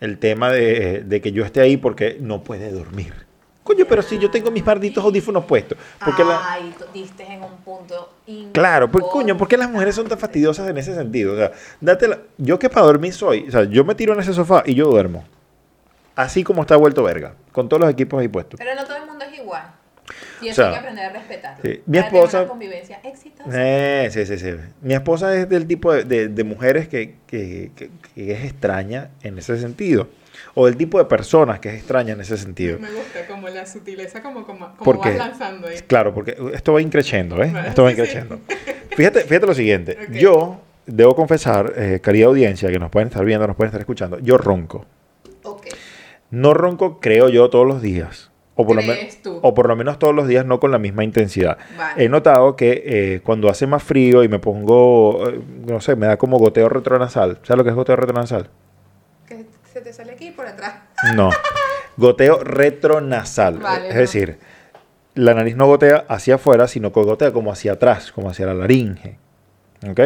el tema de, de que yo esté ahí porque no puede dormir. Coño, pero si yo tengo mis malditos audífonos puestos. Porque Ay, diste en un punto Claro, pues coño, ¿por qué las mujeres son tan fastidiosas en ese sentido? O sea, date la- yo que para dormir soy, o sea, yo me tiro en ese sofá y yo duermo. Así como está vuelto verga, con todos los equipos ahí puestos. Pero no todo el mundo es igual. Y O eso sea, hay que aprender a respetar. sí, mi Para tener esposa- una convivencia exitosa. Eh, sí, sí, sí. Mi esposa es del tipo de, de- de mujeres que, que- que- que es extraña en ese sentido. O del tipo de personas que es extraña en ese sentido. Me gusta como la sutileza, como, como, como ahí. Claro, porque esto va increciendo, ¿eh? Vale, Esto va sí. increciendo. Fíjate, fíjate lo siguiente. Yo debo confesar, eh, querida audiencia, que nos pueden estar viendo, nos pueden estar escuchando, yo ronco. Ok. No ronco, creo yo, todos los días. O por, lo me- ¿Crees tú? o por lo menos todos los días, no con la misma intensidad. Vale. He notado que eh, cuando hace más frío y me pongo, eh, no sé, me da como goteo retronasal. ¿Sabes lo que es goteo retronasal? Que se te sale aquí por atrás. No. <laughs> Goteo retronasal. Vale, es no. decir, la nariz no gotea hacia afuera, sino que gotea como hacia atrás, como hacia la laringe. ¿Ok?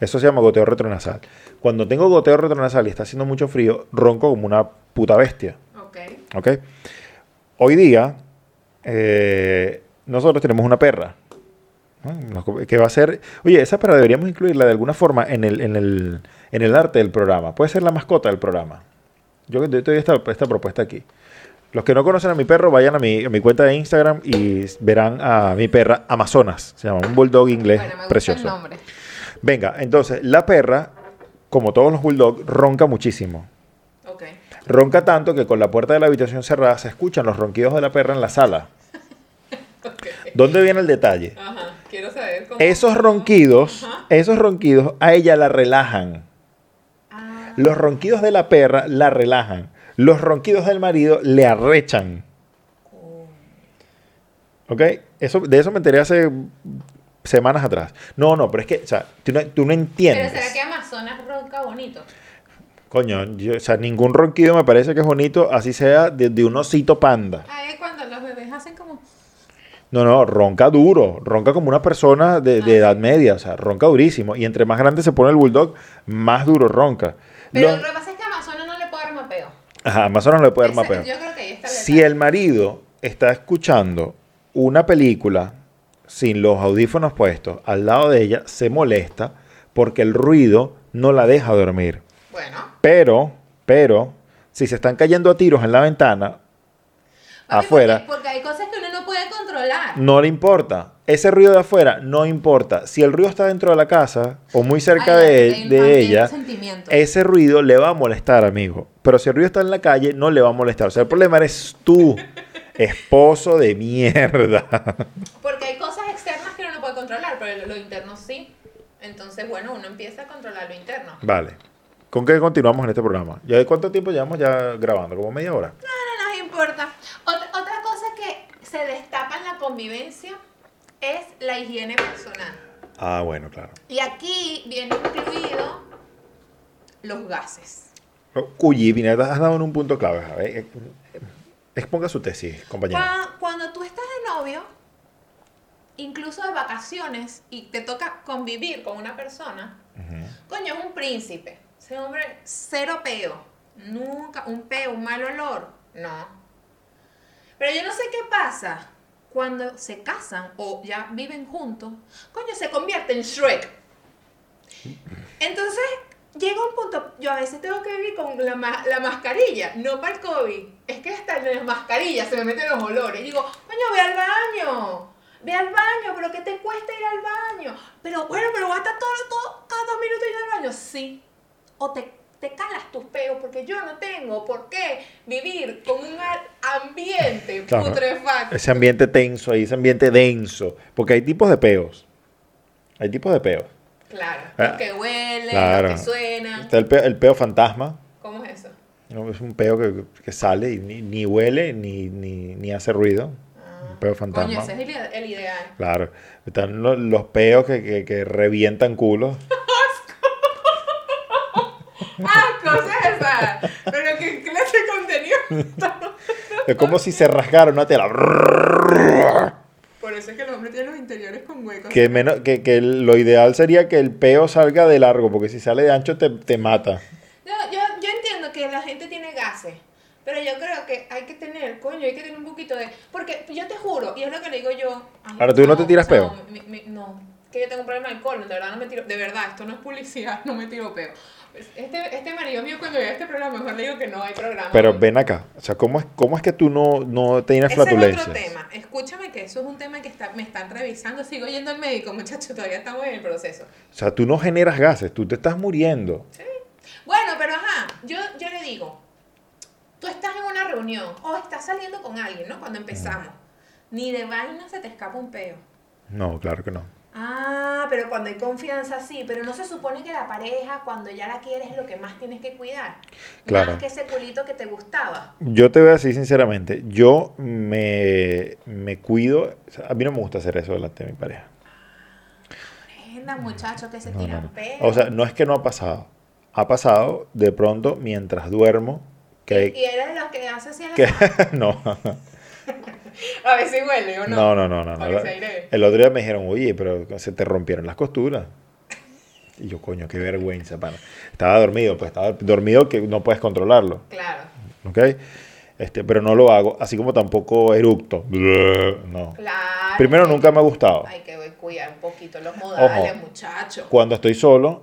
Eso se llama goteo retronasal. Cuando tengo goteo retronasal y está haciendo mucho frío, ronco como una puta bestia. Ok. ¿Ok? Hoy día, eh, nosotros tenemos una perra. Que va a ser. Oye, esa perra deberíamos incluirla de alguna forma en el, en el, en el arte del programa. Puede ser la mascota del programa. Yo yo te doy esta, esta propuesta aquí. Los que no conocen a mi perro, vayan a mi, a mi cuenta de Instagram y verán a mi perra Amazonas. Se llama un bulldog inglés Bueno, me gusta precioso. el nombre. Venga, entonces, la perra, como todos los bulldogs, ronca muchísimo. Ronca tanto que con la puerta de la habitación cerrada se escuchan los ronquidos de la perra en la sala. ¿Dónde viene el detalle? Ajá. Quiero saber cómo. Esos ronquidos, Ajá. esos ronquidos a ella la relajan. Ah, Los ronquidos de la perra la relajan. Los ronquidos del marido le arrechan. ¿Ok? Eso, de eso me enteré hace semanas atrás. No, no, pero es que, o sea, tú no, tú no entiendes. Pero será que Amazonas ronca bonito. Coño, yo- o sea, ningún ronquido me parece que es bonito, así sea de, de un osito panda. Ah, es cuando los bebés hacen como. No, no, ronca duro, ronca como una persona de, de Ah. edad media, o sea, ronca durísimo. Y entre más grande se pone el bulldog, más duro ronca. Pero Los- lo que pasa es que Amazonas no le puede dar mapeo. Ajá, Amazonas no le puede dar mapeo. Yo creo que ahí está el Si el marido está escuchando una película sin los audífonos puestos al lado de ella, se molesta porque el ruido no la deja dormir. Bueno. Pero, pero, si se están cayendo a tiros en la ventana, Papi, afuera, Porque, porque hay cosas que uno no puede controlar. no le importa. Ese ruido de afuera no importa. Si el ruido está dentro de la casa o muy cerca Ay, de, hay de hay un ella, ese ruido le va a molestar, amigo. Pero si el ruido está en la calle, no le va a molestar. O sea, el problema eres tú, esposo de mierda. Porque hay cosas externas que uno no puede controlar, pero lo, lo interno sí. Entonces, bueno, uno empieza a controlar lo interno. Vale. ¿Con qué continuamos en este programa? ¿Ya de cuánto tiempo llevamos ya grabando? ¿Como media hora? No nos importa. Otra, otra cosa que se destapa en la convivencia es la higiene personal. Ah, bueno, claro. Y aquí viene incluido los gases. Cuyi, mira, has dado en un punto clave. A ver, eh, exponga su tesis, compañero. Cua- Cuando tú estás de novio, incluso de vacaciones, y te toca convivir con una persona, coño, es un príncipe. Ese hombre, cero peo. Nunca, un peo, un mal olor. No. Pero yo no sé qué pasa cuando se casan o ya viven juntos. Coño, se convierte en Shrek. Entonces, llega un punto, yo a veces tengo que vivir con la, la mascarilla, no para el COVID. Es que hasta en las mascarillas se me meten los olores. Digo, coño, ve al baño. Ve al baño, pero ¿qué te cuesta ir al baño? Pero bueno, pero vas a estar todo, todo, cada dos minutos ir al baño. Sí. O te, te calas tus peos, porque yo no tengo por qué vivir con un ambiente Claro. putrefacto. Ese ambiente tenso ahí, ese ambiente denso. Porque hay tipos de peos. Hay tipos de peos. Claro. Ah, Los que huelen, claro. los que suenan. Está el peo, el peo fantasma. ¿Cómo es eso? ¿no? Es un peo que, que sale y ni, ni huele ni, ni, ni hace ruido. Un peo fantasma. Coño, ese es el, el ideal. Claro. Están los, los peos que, que, que revientan culos. <laughs> ¡Ah, cosa esa! Pero qué clase de contenido. Es como si se rasgara una tela. Por eso es que el hombre tiene los interiores con huecos. Que, menos, que, que lo ideal sería que el peo salga de largo, porque si sale de ancho te, te mata. Yo, yo, yo entiendo que la gente tiene gases, pero yo creo que hay que tener, coño, hay que tener un poquito de... Porque yo te juro, y es lo que le digo yo... Ahora, ¿tú no te tiras peo? mi- mi- no, que yo tengo un problema de alcohol, de verdad no me tiro... De verdad, esto no es publicidad, <laughs> no me tiro peo. Este, este marido mío cuando vea este programa, mejor le digo que no hay programa. Pero ven acá. O sea, ¿cómo es, cómo es que tú no, no tienes Ese es otro tema. Escúchame que eso es un tema que está, me están revisando. Sigo yendo al médico, muchachos, todavía estamos en el proceso. O sea, tú no generas gases, tú te estás muriendo. Bueno, pero ajá, yo, yo le digo, tú estás en una reunión o estás saliendo con alguien, ¿no? Cuando empezamos. Ni de vaina se te escapa un peo. No, claro que no. Ah, pero cuando hay confianza sí, pero no se supone que la pareja, cuando ya la quieres, es lo que más tienes que cuidar. Claro. Más que ese culito que te gustaba. Yo te voy a decir sinceramente, yo me, me cuido. o sea, a mí no me gusta hacer eso delante de mi pareja. Prenda, muchachos, que se No, tiran no. O sea, no es que no ha pasado. Ha pasado de pronto mientras duermo. Que, y eres de los que hace así a la que <laughs> no, <laughs> A ver si huele o no. no, no, no. El otro día me dijeron, oye, pero se te rompieron las costuras. Y yo, coño, qué vergüenza, pana. Estaba dormido, pues estaba dormido que no puedes controlarlo. Claro, ¿Ok? Este, pero no lo hago, así como tampoco eructo. No. claro. Primero, nunca me ha gustado. Hay que cuidar un poquito los modales, muchachos. Cuando estoy solo,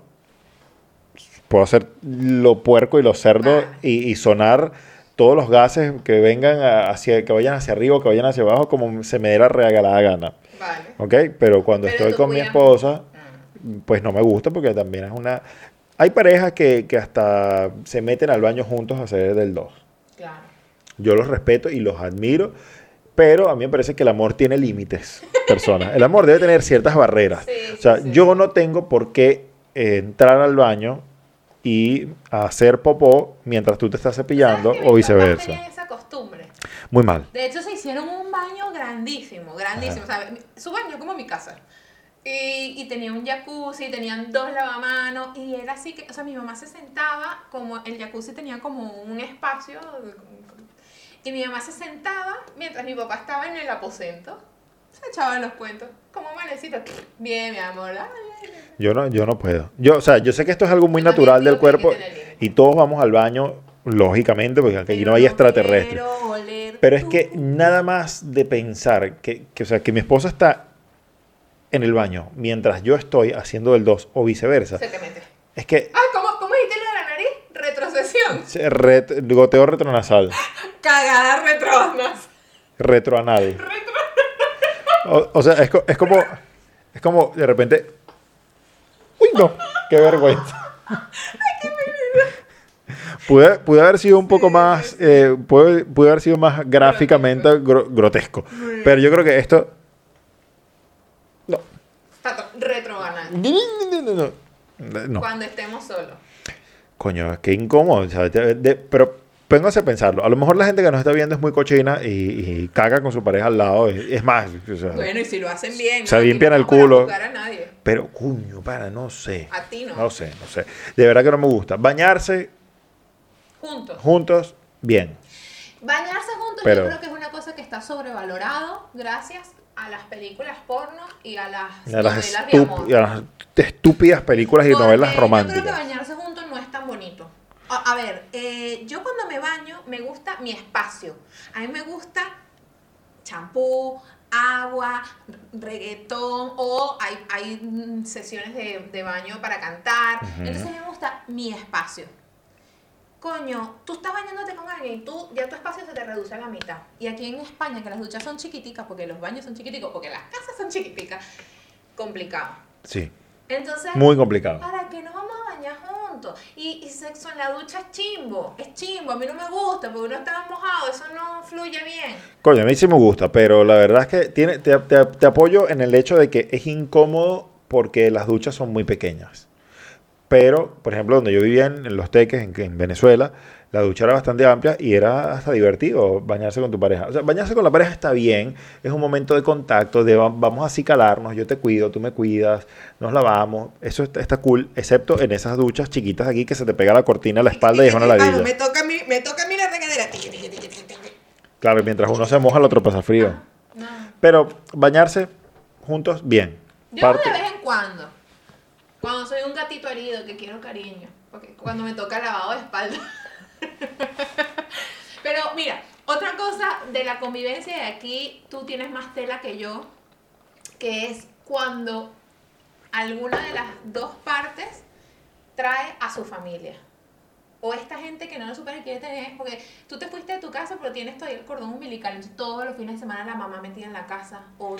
puedo hacer lo puerco y lo cerdo Ah. y, y sonar todos los gases que vengan hacia, que vayan hacia arriba o que vayan hacia abajo, como se me dé la regalada gana. Vale. ¿Ok? Pero cuando Pero estoy con mi esposa, Mm. pues no me gusta porque también es una... Hay parejas que, que hasta se meten al baño juntos a hacer del dos. Claro. Yo los respeto y los admiro, pero a mí me parece que el amor tiene límites, personas. El amor debe tener ciertas barreras. Sí, o sea, sí, sí. yo no tengo por qué entrar al baño y hacer popó mientras tú te estás cepillando ¿Sabes que o viceversa. esa costumbre? Muy mal. De hecho, se hicieron un baño grandísimo, grandísimo. O sea, su baño como mi casa. Y, y tenía un jacuzzi, tenían dos lavamanos. Y era así que, o sea, mi mamá se sentaba, como el jacuzzi tenía como un espacio. Y mi mamá se sentaba mientras mi papá estaba en el aposento. Se echaban los cuentos. Como manecita. Bien, mi amor. ay. Yo no, yo no puedo. Yo, o sea, yo sé que esto es algo muy natural del cuerpo y todos vamos al baño, lógicamente, porque aquí no hay extraterrestres. Pero es que nada más de pensar que, que, o sea, que mi esposa está en el baño mientras yo estoy haciendo el 2 o viceversa, es que Ah, ¿cómo, cómo dijiste lo de la nariz? Retrocesión. ret- goteo retronasal, <laughs> Cagada retronas. retroanal. <laughs> O, o sea, es, es como es como de repente uy no, qué vergüenza. Pude, pude haber sido un poco más, eh, pude, pude haber sido más gráficamente gro- grotesco. Pero yo creo que esto... No. Retroanal. No. Cuando estemos solos. Coño, qué incómodo. o sea, de- de- pero pónganse a pensarlo. A lo mejor la gente que nos está viendo es muy cochina y, y caga con su pareja al lado. Es, es más, o sea, Bueno, y si lo hacen bien. Se limpian no el culo. juzgar a nadie. pero coño, para, no sé. A ti no. No sé, no sé. De verdad que no me gusta. Bañarse Juntos. juntos, bien. Bañarse juntos Pero- yo creo que es una cosa que está sobrevalorado gracias a las películas porno y a las A las, novelas de amor. a las estúpidas películas y Porque novelas Yo creo románticas. que bañarse juntos no es tan bonito. A, ver, eh, yo cuando me baño me gusta mi espacio. A mí me gusta champú, agua, reggaetón o hay, hay sesiones de, de baño para cantar. Entonces me gusta mi espacio. Coño, tú estás bañándote con alguien y tú, ya tu espacio se te reduce a la mitad. Y aquí en España, que las duchas son chiquiticas, porque los baños son chiquiticos, porque las casas son chiquiticas, complicado. Sí, Entonces, muy complicado. ¿para qué nos vamos a bañar Y, sexo en la ducha es chimbo, es chimbo, a mí no me gusta, porque uno está mojado, eso no fluye bien. Coño, a mí sí me gusta, pero la verdad es que tiene, te, te- apoyo en el hecho de que es incómodo porque las duchas son muy pequeñas. Pero, por ejemplo, donde yo vivía en, en Los Teques, en, en Venezuela, la ducha era bastante amplia y era hasta divertido bañarse con tu pareja. O sea, bañarse con la pareja está bien, es un momento de contacto, de va- vamos a acicalarnos, yo te cuido, tú me cuidas, nos lavamos, eso está, está cool, excepto en esas duchas chiquitas aquí que se te pega la cortina a la espalda y es una <laughs> Vamos, ladilla. me toca a mí, me toca a mí la regadera. Claro, mientras uno se moja, el otro pasa frío. No. Pero bañarse juntos, bien. Yo Parte- de vez en cuando, cuando soy un gatito herido que quiero cariño, porque cuando me toca lavado de espalda. <laughs> Pero mira, otra cosa de la convivencia de aquí, tú tienes más tela que yo, que es cuando alguna de las dos partes trae a su familia. O esta gente que no lo supera y quiere tener, porque tú te fuiste de tu casa, pero tienes todavía el cordón umbilical, entonces todos los fines de semana la mamá metida en la casa, o,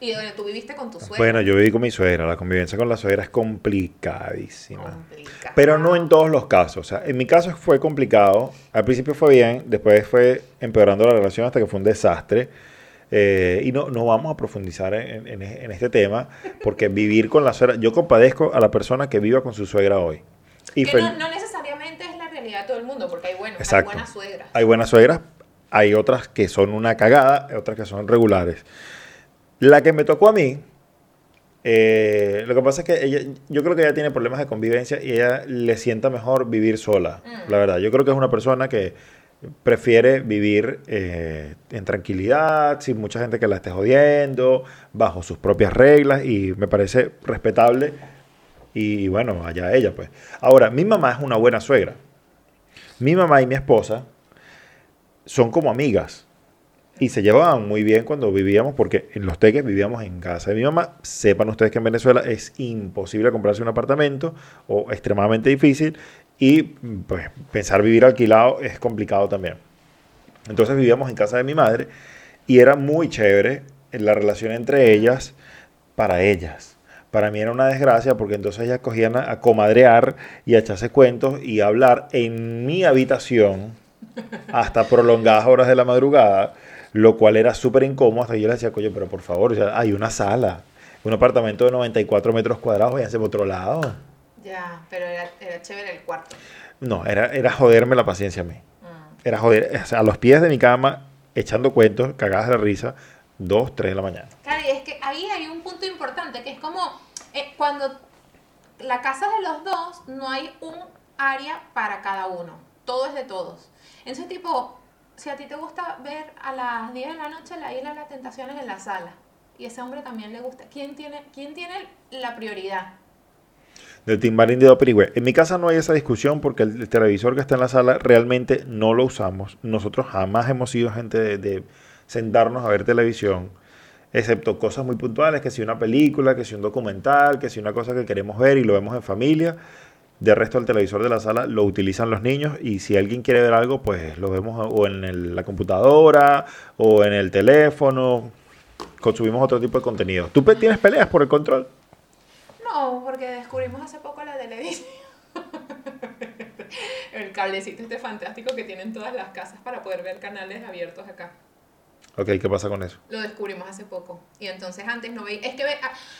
y donde tú viviste con tu suegra. Bueno, yo viví con mi suegra, la convivencia con la suegra es complicadísima. Complicado. Pero no en todos los casos. O sea, en mi caso fue complicado. Al principio fue bien, después fue empeorando la relación hasta que fue un desastre. Eh, y no, no vamos a profundizar en, en- en este tema, porque vivir con la suegra. Yo compadezco a la persona que viva con su suegra hoy. Y que no, no necesariamente es la realidad de todo el mundo, porque hay, hay buenas suegras. Hay buenas suegras, hay otras que son una cagada, otras que son regulares. La que me tocó a mí, eh, lo que pasa es que ella, yo creo que ella tiene problemas de convivencia y ella le sienta mejor vivir sola, Mm. la verdad. Yo creo que es una persona que prefiere vivir eh, en tranquilidad, sin mucha gente que la esté jodiendo, bajo sus propias reglas y me parece respetable y bueno, allá ella pues. Ahora, mi mamá es una buena suegra. Mi mamá y mi esposa son como amigas. Y se llevaban muy bien cuando vivíamos, porque en Los Teques vivíamos en casa de mi mamá. Sepan ustedes que en Venezuela es imposible comprarse un apartamento o extremadamente difícil. Y pues pensar vivir alquilado es complicado también. Entonces vivíamos en casa de mi madre y era muy chévere la relación entre ellas para ellas. Para mí era una desgracia porque entonces ellas cogían a, a comadrear y a echarse cuentos y a hablar en mi habitación hasta prolongadas horas de la madrugada, lo cual era súper incómodo. Hasta que yo les decía, coño, pero por favor, sea, hay una sala, un apartamento de 94 metros cuadrados, váyanse por otro lado. Ya, pero era, era chévere el cuarto. No, era, era joderme la paciencia a mí. Mm. Era joder, o sea, a los pies de mi cama, echando cuentos, cagadas de risa, 2, 3 de la mañana. Claro, y es que ahí hay un punto importante, que es como eh, cuando la casa de los dos no hay un área para cada uno. Todo es de todos. Entonces, tipo, si a ti te gusta ver a las 10 de la noche la isla de las tentaciones en la sala, y ese hombre también le gusta, ¿quién tiene, quién tiene la prioridad? Del Timbarín de Dopirigüe. En mi casa no hay esa discusión porque el, el televisor que está en la sala realmente no lo usamos. Nosotros jamás hemos sido gente de, de sentarnos a ver televisión, excepto cosas muy puntuales, que si una película, que si un documental, que si una cosa que queremos ver y lo vemos en familia. De resto, el televisor de la sala lo utilizan los niños y si alguien quiere ver algo, pues lo vemos o en la computadora o en el teléfono. Consumimos otro tipo de contenido. ¿Tú tienes peleas por el control? No, porque descubrimos hace poco la televisión. <laughs> El cablecito este fantástico que tienen todas las casas para poder ver canales abiertos acá. Ok, ¿qué pasa con eso? Lo descubrimos hace poco. Y entonces antes no veía. Es que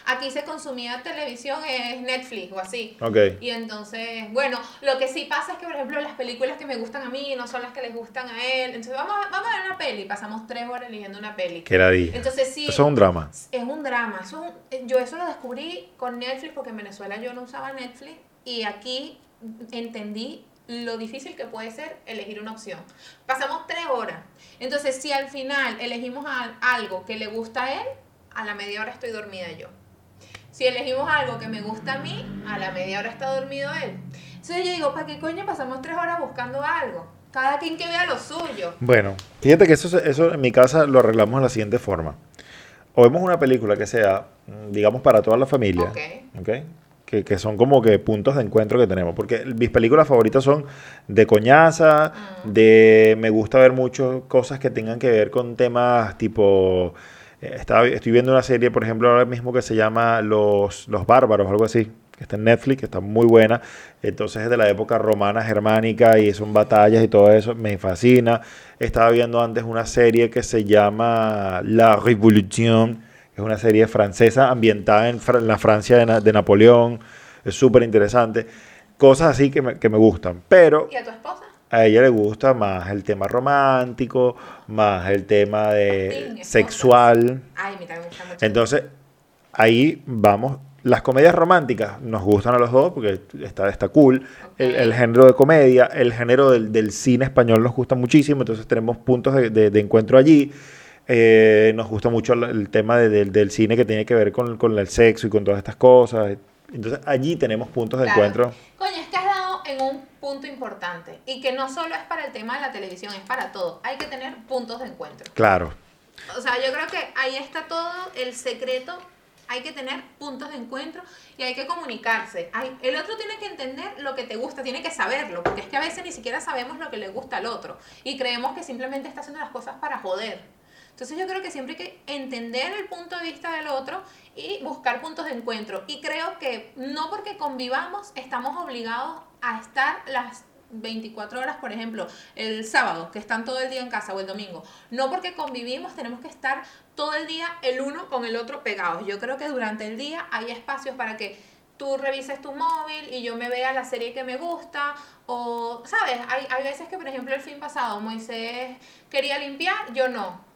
aquí se consumía televisión, es Netflix o así. Ok. Y entonces, bueno, lo que sí pasa es que, por ejemplo, las películas que me gustan a mí no son las que les gustan a él. Entonces, vamos a, vamos a ver una peli. Pasamos tres horas eligiendo una peli. Que era día. Entonces, sí. Eso es un drama. Es un drama. Eso es un- yo eso lo descubrí con Netflix porque en Venezuela yo no usaba Netflix y aquí entendí lo difícil que puede ser elegir una opción. Pasamos tres horas. Entonces, si al final elegimos algo que le gusta a él, a la media hora estoy dormida yo. Si elegimos algo que me gusta a mí, a la media hora está dormido él. Entonces yo digo, ¿para qué coño pasamos tres horas buscando algo? Cada quien que vea lo suyo. Bueno, fíjate que eso, eso en mi casa lo arreglamos de la siguiente forma. O vemos una película que sea, mm, digamos, para toda la familia. Ok. ¿ok? Que, que son como que puntos de encuentro que tenemos. Porque mis películas favoritas son de coñaza, Mm. de me gusta ver mucho cosas que tengan que ver con temas tipo... eh, estaba- estoy viendo una serie, por ejemplo, ahora mismo que se llama Los, Los Bárbaros, algo así, que está en Netflix, que está muy buena. Entonces es de la época romana germánica y son batallas y todo eso, me fascina. Estaba viendo antes una serie que se llama La Révolution, que es una serie francesa ambientada en, la Francia de, Na- de Napoleón. es súper interesante. Cosas así que me, que me gustan. Pero ¿Y a tu esposa? a ella le gusta más el tema romántico, más el tema de sexual. Ay, me gusta mucho. Entonces, ahí vamos. Las comedias románticas nos gustan a los dos porque está, está cool. El, el género de comedia, el género del, del cine español nos gusta muchísimo, entonces tenemos puntos de, de- de encuentro allí. Eh, nos gusta mucho el, tema de- del- del cine que tiene que ver con, con el sexo y con todas estas cosas. Entonces allí tenemos puntos de Claro. encuentro. Coño, es que has dado en un punto importante y que no solo es para el tema de la televisión, es para todo. Hay que tener puntos de encuentro. Claro, O sea, yo creo que ahí está todo el secreto. Hay que tener puntos de encuentro y hay que comunicarse. Hay- el otro tiene que entender lo que te gusta, tiene que saberlo, porque es que a veces ni siquiera sabemos lo que le gusta al otro y creemos que simplemente está haciendo las cosas para joder. Entonces yo creo que siempre hay que entender el punto de vista del otro y buscar puntos de encuentro. Y creo que no porque convivamos estamos obligados a estar las 24 horas, por ejemplo, el sábado, que están todo el día en casa, o el domingo. No porque convivimos tenemos que estar todo el día el uno con el otro pegados. Yo creo que durante el día hay espacios para que tú revises tu móvil y yo me vea la serie que me gusta. O, ¿sabes? Hay, hay veces que, por ejemplo, el fin pasado Moisés quería limpiar, yo no.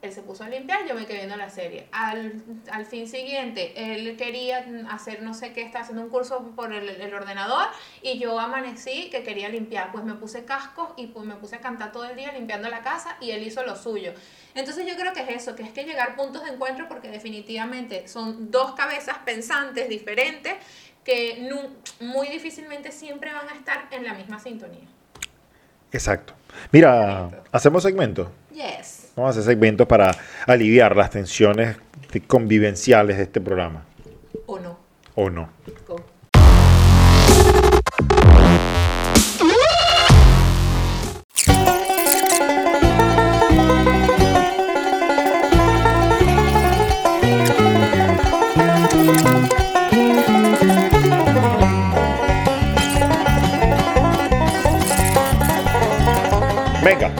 Él se puso a limpiar, yo me quedé viendo la serie. Al, al fin siguiente, él quería hacer no sé qué, está haciendo un curso por el, el ordenador y yo amanecí que quería limpiar. Pues me puse cascos y pues me puse a cantar todo el día limpiando la casa y él hizo lo suyo. Entonces yo creo que es eso, que es que llegar a puntos de encuentro porque definitivamente son dos cabezas pensantes diferentes que muy difícilmente siempre van a estar en la misma sintonía. exacto. Mira, hacemos segmentos. Yes. Vamos a hacer segmentos para aliviar las tensiones convivenciales de este programa. ¿O no? ¿O no?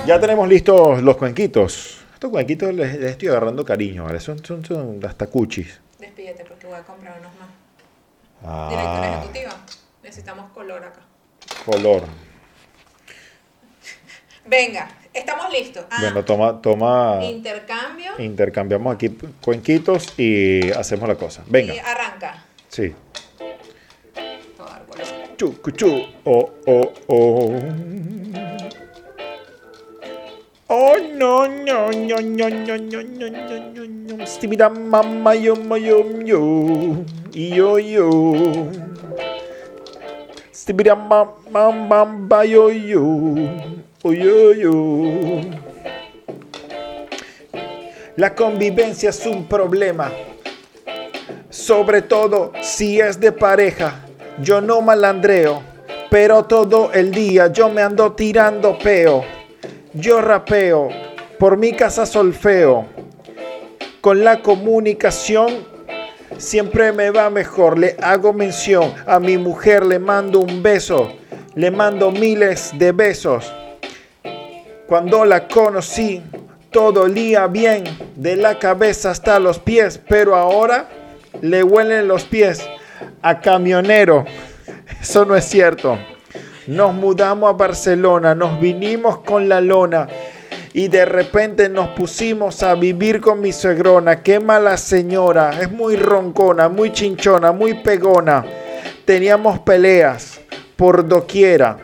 Ya tenemos listos los cuenquitos. Estos cuenquitos les, les estoy agarrando cariño, ¿vale? Son, son, son hasta cuchis. Despídete porque voy a comprar unos más. Directora Ah, ejecutiva, necesitamos color acá. color. Venga, estamos listos. Ah, Bueno, toma, toma. intercambio Intercambiamos aquí cuenquitos y hacemos la cosa. Venga, y arranca. sí. Todo el color. Chu, cuchu. Oh, oh, oh. Oh, no, no, no, no, no, no, no, no, no, no. Stibida mamma yo, yo, yo. Yo, yo. Stibida mamma, mamma, yo, yo. Yo, yo. La convivencia es un problema sobre todo si es de pareja. Yo no malandreo, pero todo el día yo me ando tirando peo. Yo rapeo, por mi casa solfeo. Con la comunicación siempre me va mejor. Le hago mención a mi mujer, le mando un beso. Le mando miles de besos. Cuando la conocí, todo olía bien, de la cabeza hasta los pies, pero ahora le huelen los pies a camionero. Eso no es cierto. Nos mudamos a Barcelona, nos vinimos con la lona y de repente nos pusimos a vivir con mi suegrona. Qué mala señora, es muy roncona, muy chinchona, muy pegona. Teníamos peleas por doquiera,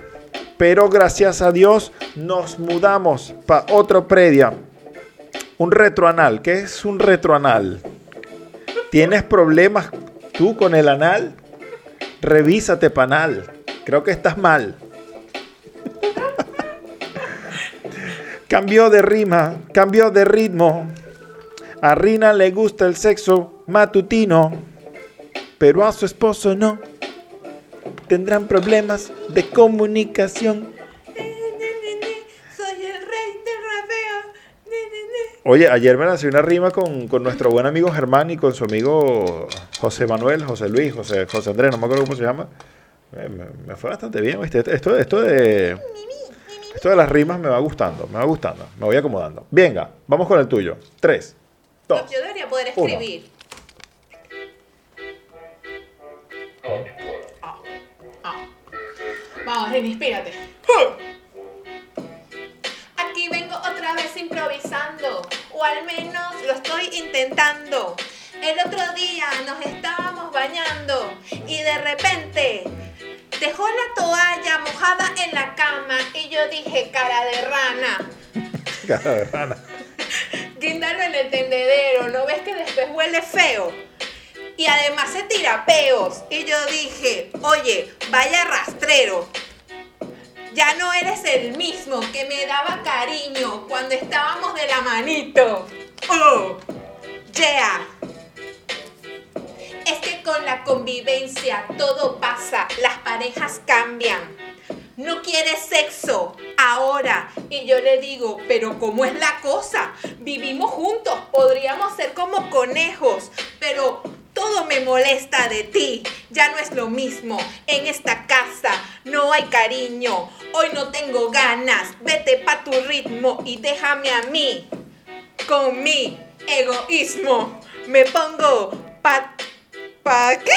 pero gracias a Dios nos mudamos para otro predio. Un retroanal, ¿qué es un retroanal? ¿Tienes problemas tú con el anal? Revísate, panal. Creo que estás mal. Cambió de rima, cambió de ritmo. A Rina le gusta el sexo matutino, pero a su esposo no. Tendrán problemas de comunicación. Soy el rey. Oye, ayer me lancé una rima con, con nuestro buen amigo Germán y con su amigo José Manuel, José Luis, José, José Andrés, no me acuerdo cómo se llama. Eh, Me, me fue bastante bien, ¿viste? Esto, esto, de, esto de las rimas me va gustando, me va gustando, me voy acomodando. Venga, vamos con el tuyo. Tres, dos. Yo debería poder uno. escribir. Vamos, Rini, inspírate. Aquí vengo otra vez improvisando, o al menos lo estoy intentando. El otro día nos estábamos bañando y de repente dejó la toalla mojada en la cama y yo dije, cara de rana. Cara de rana. <laughs> Guíndalo en el tendedero, ¿no ves que después huele feo? Y además se tira peos. Y yo dije, oye, vaya rastrero. Ya no eres el mismo que me daba cariño cuando estábamos de la manito. Oh, yeah. Con la convivencia todo pasa, las parejas cambian. No quiere sexo ahora. Y yo le digo, pero ¿cómo es la cosa? Vivimos juntos, podríamos ser como conejos, pero todo me molesta de ti. Ya no es lo mismo. En esta casa no hay cariño. Hoy no tengo ganas. Vete pa' tu ritmo y déjame a mí. Con mi egoísmo. Me pongo pa... ¿Pa qué?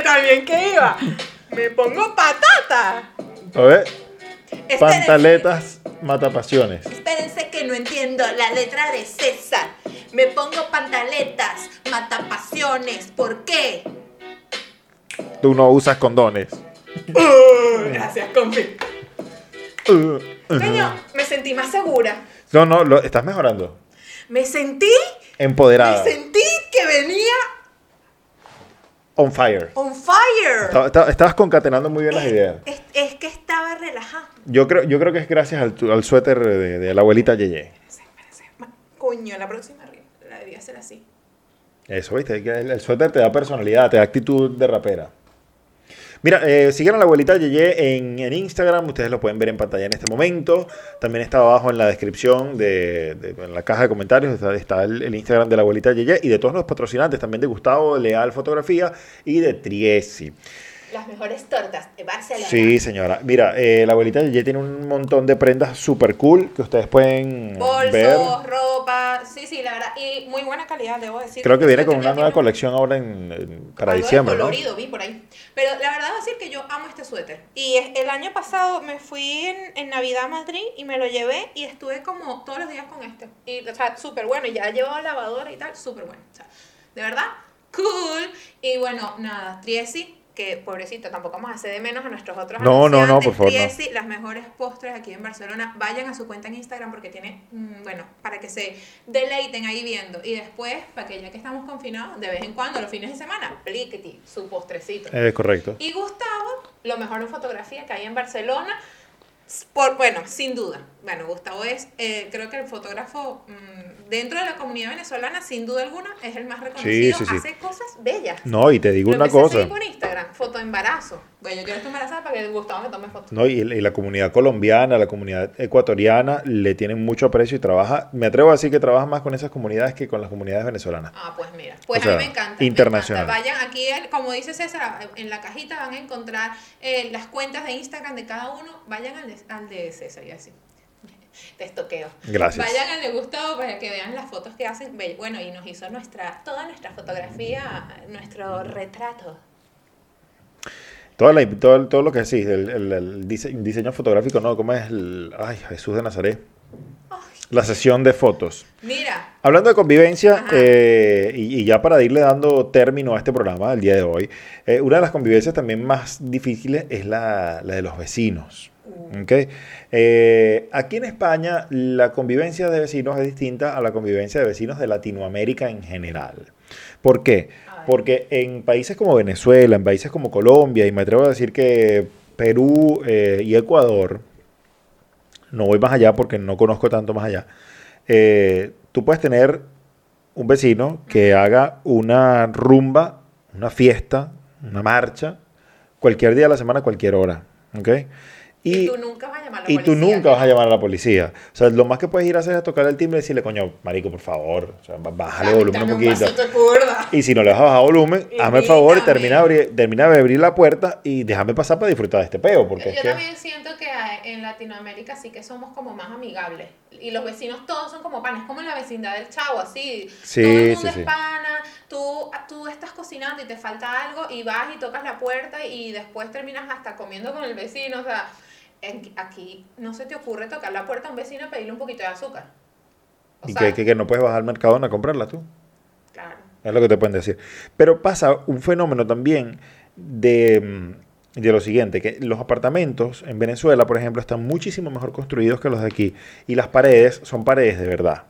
<laughs> También que iba. Me pongo patata. A ver, Espérense. pantaletas matapasiones. Espérense que no entiendo la letra de César. Me pongo pantaletas, matapasiones. ¿Por qué? Tú no usas condones. Gracias, compi. Uh, uh. Coño, me sentí más segura. No, no, lo, estás mejorando. Me sentí, me Empoderada. sentí que venía On fire. on fire. Estaba- estaba- estabas concatenando muy bien las ideas. Es, es que estaba relajada. Yo creo, yo creo que es gracias al, al suéter de, de la abuelita Yeye. Coño, la próxima la debía hacer así. Eso, ¿viste? El suéter te da personalidad, te da actitud de rapera. Mira, eh, a la abuelita Yeye en, Instagram, ustedes lo pueden ver en pantalla en este momento. También está abajo en la descripción, de, en la caja de comentarios, está, está el, el Instagram de la abuelita Yeye y de todos los patrocinantes, también de Gustavo Leal Fotografía y de Triesi. Las mejores tortas de Barcelona. Sí, señora. Mira, eh, la abuelita Yeye tiene un montón de prendas super cool que ustedes pueden Bolsos, ver. ropa. Sí, sí, la verdad. Y muy buena calidad, debo decir. Creo que viene con una nueva colección ahora en, en- para Algo diciembre, ¿no? colorido, vi por ahí. Pero la verdad es decir que yo amo este suéter. Y es- el año pasado me fui en, en Navidad a Madrid y me lo llevé y estuve como todos los días con este. Y, o sea, súper bueno. Y ya llevado lavadora y tal, súper bueno. O sea, de verdad, cool. Y bueno, nada, Triesi, que pobrecita, tampoco vamos a hacer de menos a nuestros otros No, no, no, por favor, no. Triesi, las mejores postres aquí en Barcelona. Vayan a su cuenta en Instagram porque tiene, mm, bueno, para que se deleiten ahí viendo. Y después, para que ya que estamos confinados, de vez en cuando, los fines de semana, pliquiti, su postrecito. Es correcto. Y Gustavo, lo mejor en fotografía que hay en Barcelona, por, bueno, sin duda. Bueno, Gustavo es, eh, creo que el fotógrafo mm, dentro de la comunidad venezolana, sin duda alguna, es el más reconocido. sí, sí. Hace cosas bellas. No, y te digo Lo una cosa. por Instagram, foto embarazo. Bueno, yo quiero estar embarazada para que Gustavo me tome fotos. No, y, y la comunidad colombiana, la comunidad ecuatoriana le tienen mucho aprecio y trabaja, me atrevo a decir que trabaja más con esas comunidades que con las comunidades venezolanas. Ah, pues mira, pues O a mí me encanta. me internacional. encanta. Vayan aquí, como dice César, en la cajita van a encontrar eh, las cuentas de Instagram de cada uno. Vayan al de, al de César y así. Te estoqueo. Gracias. Vayan al de Gustavo para que vean las fotos que hacen. Bueno, y nos hizo nuestra, toda nuestra fotografía, nuestro retrato. Toda la- todo, todo lo que sí, el, el- el dise- diseño fotográfico, ¿no? ¿Cómo es el, ay, Jesús de Nazaret? La sesión de fotos. Mira, Hablando de convivencia, eh, y, y ya para irle dando término a este programa el día de hoy, eh, una de las convivencias también más difíciles es la, la de los vecinos. ¿Ok? Eh, aquí en España la convivencia de vecinos es distinta a la convivencia de vecinos de Latinoamérica en general. ¿Por qué? Porque en países como Venezuela, en países como Colombia, y me atrevo a decir que Perú eh, y Ecuador, no voy más allá porque no conozco tanto más allá, eh, tú puedes tener un vecino que haga una rumba, una fiesta, una marcha, cualquier día de la semana, cualquier hora. ¿ok? Y, tú nunca vas a llamar a la y policía. tú nunca vas a llamar a la policía. O sea, lo más que puedes ir a hacer es tocar el timbre y decirle, coño, marico, por favor, o sea, bájale Dame- volumen un poquito. Y si no le vas a bajar volumen, hazme el favor y termina, abrir- termina de abrir la puerta y déjame pasar para disfrutar de este peo. Porque es Yo que- también siento que en Latinoamérica sí que somos como más amigables. Y los vecinos todos son como panes, como en la vecindad del chavo, así. Sí, Todo el mundo sí, es sí. pana, tú, tú estás cocinando y te falta algo y vas y tocas la puerta y después terminas hasta comiendo con el vecino. O sea, aquí no se te ocurre tocar la puerta a un vecino y pedirle un poquito de azúcar. O y que, que- que no puedes bajar al Mercadona a comprarla tú. Claro. Es lo que te pueden decir. Pero pasa un fenómeno también de, mm, de lo siguiente, que los apartamentos en Venezuela, por ejemplo, están muchísimo mejor construidos que los de aquí. Y las paredes son paredes de verdad.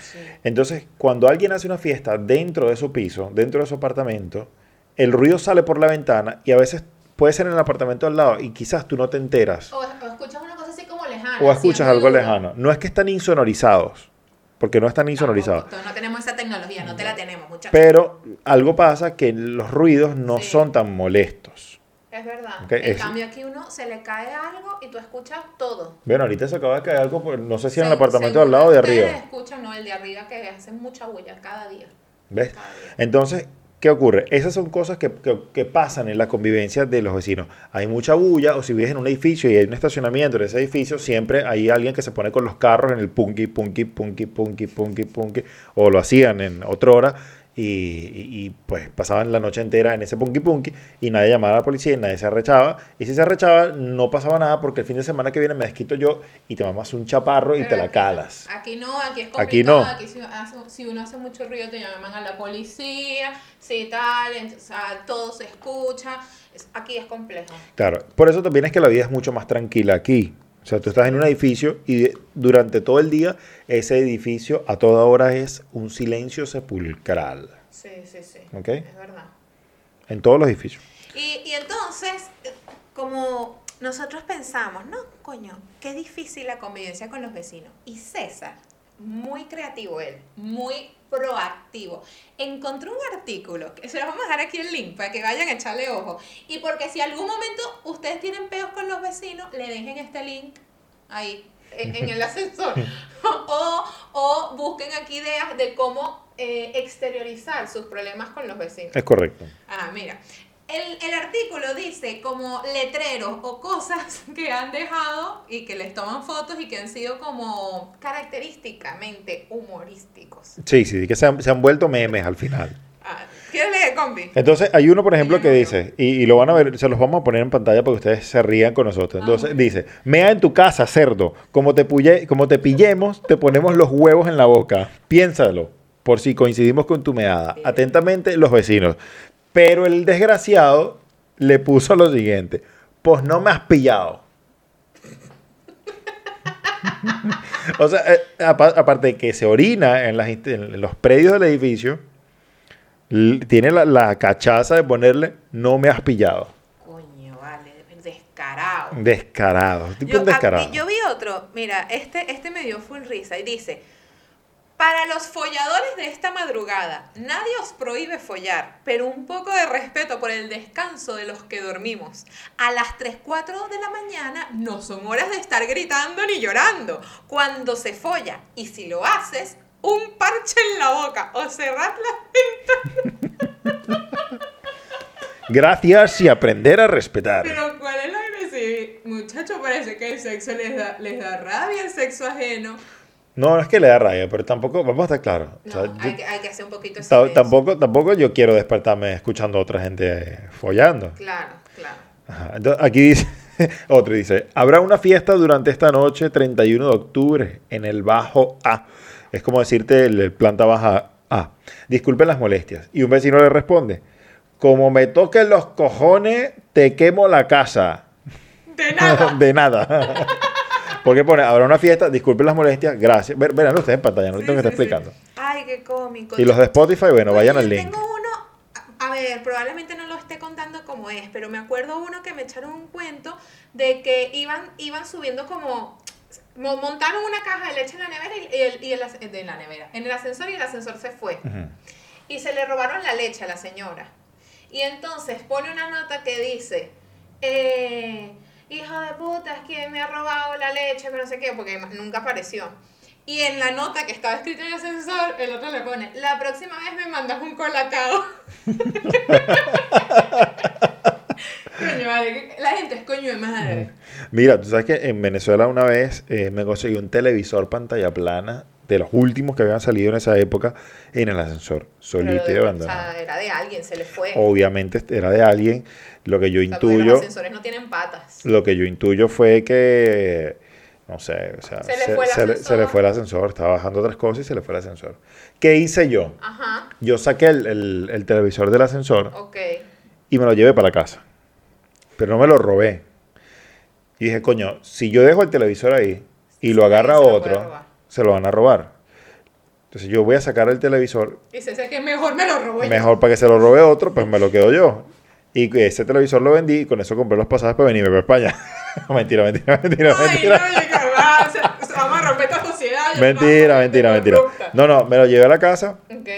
Sí. Entonces, cuando alguien hace una fiesta dentro de su piso, dentro de su apartamento, el ruido sale por la ventana y a veces puede ser en el apartamento al lado y quizás tú no te enteras O, o escuchas una cosa así como lejana. o escuchas algo duro. lejano. No es que están insonorizados, porque no están insonorizados. Tampoco, No tenemos esa tecnología, no te la tenemos, muchachos. Pero algo pasa que los ruidos no Sí. son tan molestos. Es verdad. En es- cambio aquí uno se le cae algo y tú escuchas todo. Bueno, ahorita se acaba de caer algo, por- no sé si en el apartamento al lado o de arriba. escuchan, no, el de arriba que hace mucha bulla cada día. ¿Ves? Cada día. Entonces, ¿qué ocurre? Esas son cosas que, que- que pasan en la convivencia de los vecinos. Hay mucha bulla, o si vives en un edificio y hay un estacionamiento en ese edificio, siempre hay alguien que se pone con los carros en el punky, punky, punky, punky, punky, punky, o lo hacían en otra hora. Y, y- y, pues pasaban la noche entera en ese punky punky y nadie llamaba a la policía y nadie se arrechaba. Y si se arrechaba, no pasaba nada porque el fin de semana que viene me desquito yo y te mamas un chaparro y Pero te la calas. Aquí no, aquí es complicado. Aquí no. Aquí si, hace- si uno hace mucho ruido te llaman a la policía, si tal, entonces, todo se escucha. Es- aquí es complejo. Claro, por eso también es que la vida es mucho más tranquila aquí. O sea, tú estás en un edificio y durante todo el día ese edificio a toda hora es un silencio sepulcral. Sí, sí, sí. ¿Ok? Es verdad. En todos los edificios. Y, y entonces, como nosotros pensamos, no, coño, qué difícil la convivencia con los vecinos. Y César, muy creativo él, muy proactivo, encontró un artículo, que se los vamos a dejar aquí el link para que vayan a echarle ojo. Y porque si algún momento ustedes tienen peos con los vecinos, le dejen este link ahí. En, en el <laughs> ascensor o, o busquen aquí ideas de cómo eh, exteriorizar sus problemas con los vecinos. Es correcto. Ah, mira. El, el artículo dice como letreros o cosas <laughs> que han dejado y que les toman fotos y que han sido como característicamente humorísticos. Sí, sí, que se han, se han vuelto memes al final. Ah, ¿Quieres leer, compi? Entonces, hay uno, por ejemplo, que dice, y, y lo van a ver, se los vamos a poner en pantalla para que ustedes se rían con nosotros. Entonces, Ah. dice, mea en tu casa, cerdo. Como te, puye- como te pillemos, te ponemos los huevos en la boca. Piénsalo, por si coincidimos con tu meada. Atentamente, los vecinos. Pero el desgraciado le puso lo siguiente, pues no me has pillado. o sea, eh, apa- aparte de que se orina en, las en los predios del edificio, tiene la, la cachaza de ponerle no me has pillado. Coño, vale, descarado. Descarado. Tipo Yo, un descarado. a- yo vi otro, mira, este, este me dio full risa y dice, para los folladores de esta madrugada, nadie os prohíbe follar, pero un poco de respeto por el descanso de los que dormimos. A las 3, 4 de la mañana no son horas de estar gritando ni llorando. Cuando se folla, y si lo haces, un parche en la boca o cerrad la Gracias y aprender a respetar. Pero ¿cuál es la agresividad? Muchacho, parece que el sexo les da, les da rabia, el sexo ajeno. No, no es que le da rabia, pero tampoco, vamos a estar claros. O No, sea, hay, que, hay que hacer un poquito tampoco, tampoco yo quiero despertarme escuchando a otra gente follando. Claro, claro. Ajá, entonces, aquí dice, <laughs> otro dice, habrá una fiesta durante esta noche, 31 de octubre, en el bajo A. Es como decirte el, el planta baja A. Disculpen las molestias. Y un vecino le responde, como me toquen los cojones, te quemo la casa. De nada. <laughs> de nada. <laughs> Porque pone, habrá una fiesta, disculpen las molestias, gracias. Ver, verán ustedes en pantalla, no Sí, tengo que estar sí. explicando. Ay, qué cómico. Y los de Spotify, bueno, Oye, vayan al link. Tengo uno, a- ver, probablemente no lo esté contando como es, pero me acuerdo uno que me echaron un cuento de que iban, iban subiendo como mo- montaron una caja de leche en la nevera y, el, y el as- de la nevera, en el ascensor y el ascensor se fue. Y se le robaron la leche a la señora. Y entonces pone una nota que dice, eh, hijo de puta, es que me ha robado la leche, pero no sé qué, porque nunca apareció. Y en la nota que estaba escrita en el ascensor, el otro le pone, la próxima vez me mandas un colacao. <laughs> coño, vale, la gente es coño de madre. Mira, tú sabes que en Venezuela una vez eh, me conseguí un televisor pantalla plana de los últimos que habían salido en esa época en el ascensor, solito y Pero, o abandonado. sea, era de alguien, se le fue. Obviamente era de alguien. Lo que yo O sea, porque intuyo, los ascensores no tienen patas. lo que yo intuyo fue que, no sé, o sea, Se le fue el se le- se le ascensor. fue el ascensor, estaba bajando otras cosas y se le fue el ascensor. ¿Qué hice yo? Ajá, Yo saqué el, el- el televisor del ascensor y me lo llevé para casa. Pero no me lo robé. Y dije, coño, si yo dejo el televisor ahí y lo agarra lo otro. Se lo van a robar. Entonces yo voy a sacar el televisor, Y se sé que mejor me lo robó yo. mejor para que se lo robe otro, pues me lo quedo yo. Y ese televisor lo vendí y con eso compré los pasajes para venirme para España. <laughs> mentira, mentira, mentira, Ay, mentira. no, o sea, vamos a romper esta sociedad. Mentira, no, mentira, me mentira. No, no, me lo llevé a la casa, Ok.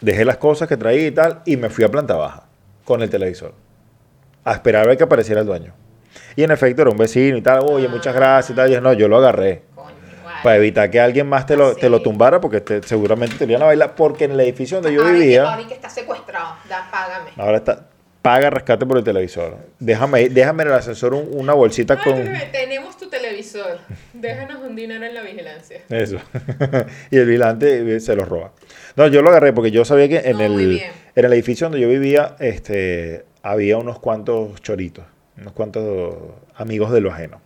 dejé las cosas que traía y tal, y me fui a planta baja con el televisor. A esperar a ver que apareciera el dueño. Y en efecto era un vecino y tal, oye, muchas gracias y tal. Y yo, no, yo lo agarré. Para evitar que alguien más te lo, te lo tumbara, porque te- seguramente te iban a bailar. Porque en el edificio donde yo vivía, Ahora que está secuestrado, da, págame. ahora está, paga rescate por el televisor. Déjame, déjame en el ascensor un- una bolsita Ay, con. tenemos tu televisor. Déjanos un dinero en la vigilancia. Eso. <laughs> y el vigilante se los roba. No, yo lo agarré porque yo sabía que en, No, el, en el edificio donde yo vivía este, había unos cuantos choritos, unos cuantos amigos de lo ajeno.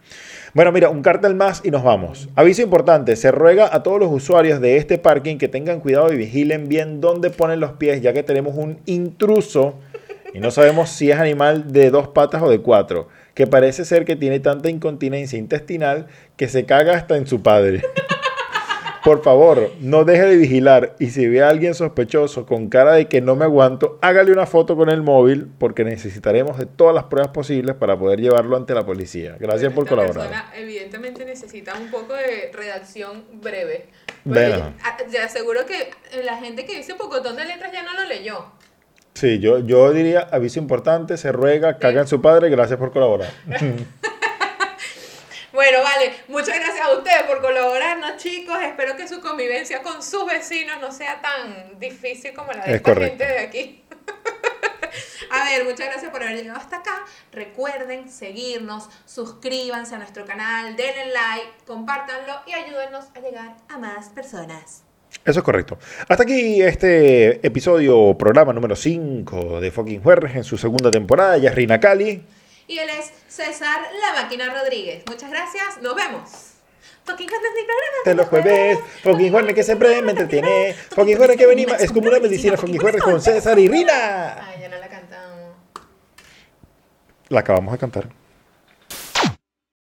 Bueno, mira, un cartel más y nos vamos. Aviso importante, se ruega a todos los usuarios de este parking que tengan cuidado y vigilen bien dónde ponen los pies, ya que tenemos un intruso y no sabemos si es animal de dos patas o de cuatro, que parece ser que tiene tanta incontinencia intestinal que se caga hasta en su padre. Por favor, no deje de vigilar y si ve a alguien sospechoso con cara de que no me aguanto, hágale una foto con el móvil porque necesitaremos de todas las pruebas posibles para poder llevarlo ante la policía. Gracias por colaborar. persona evidentemente necesita un poco de redacción breve. Bueno. Ah, Te aseguro que la gente que dice pocotón de letras ya no lo leyó. Sí, yo, yo diría aviso importante, se ruega, caga en su padre, gracias por colaborar. <laughs> Bueno, vale, muchas gracias a ustedes por colaborarnos, chicos. Espero que su convivencia con sus vecinos no sea tan difícil como la de Es esta correcto. gente de aquí. <laughs> A ver, muchas gracias por haber llegado hasta acá. Recuerden seguirnos, suscríbanse a nuestro canal, denle like, compártanlo y ayúdennos a llegar a más personas. Eso es correcto. Hasta aquí este episodio, programa número 5 de Fucking Jueves en su segunda temporada. Ella es Rina Cali. Y él es César La Máquina Rodríguez. Muchas gracias, nos vemos. Fucking Jueves mi programa. De los jueves, Fucking que siempre me entretiene. Fucking que venimos, es como una medicina. Fucking con César y Rina. Ay, ya no la cantamos. La acabamos de cantar.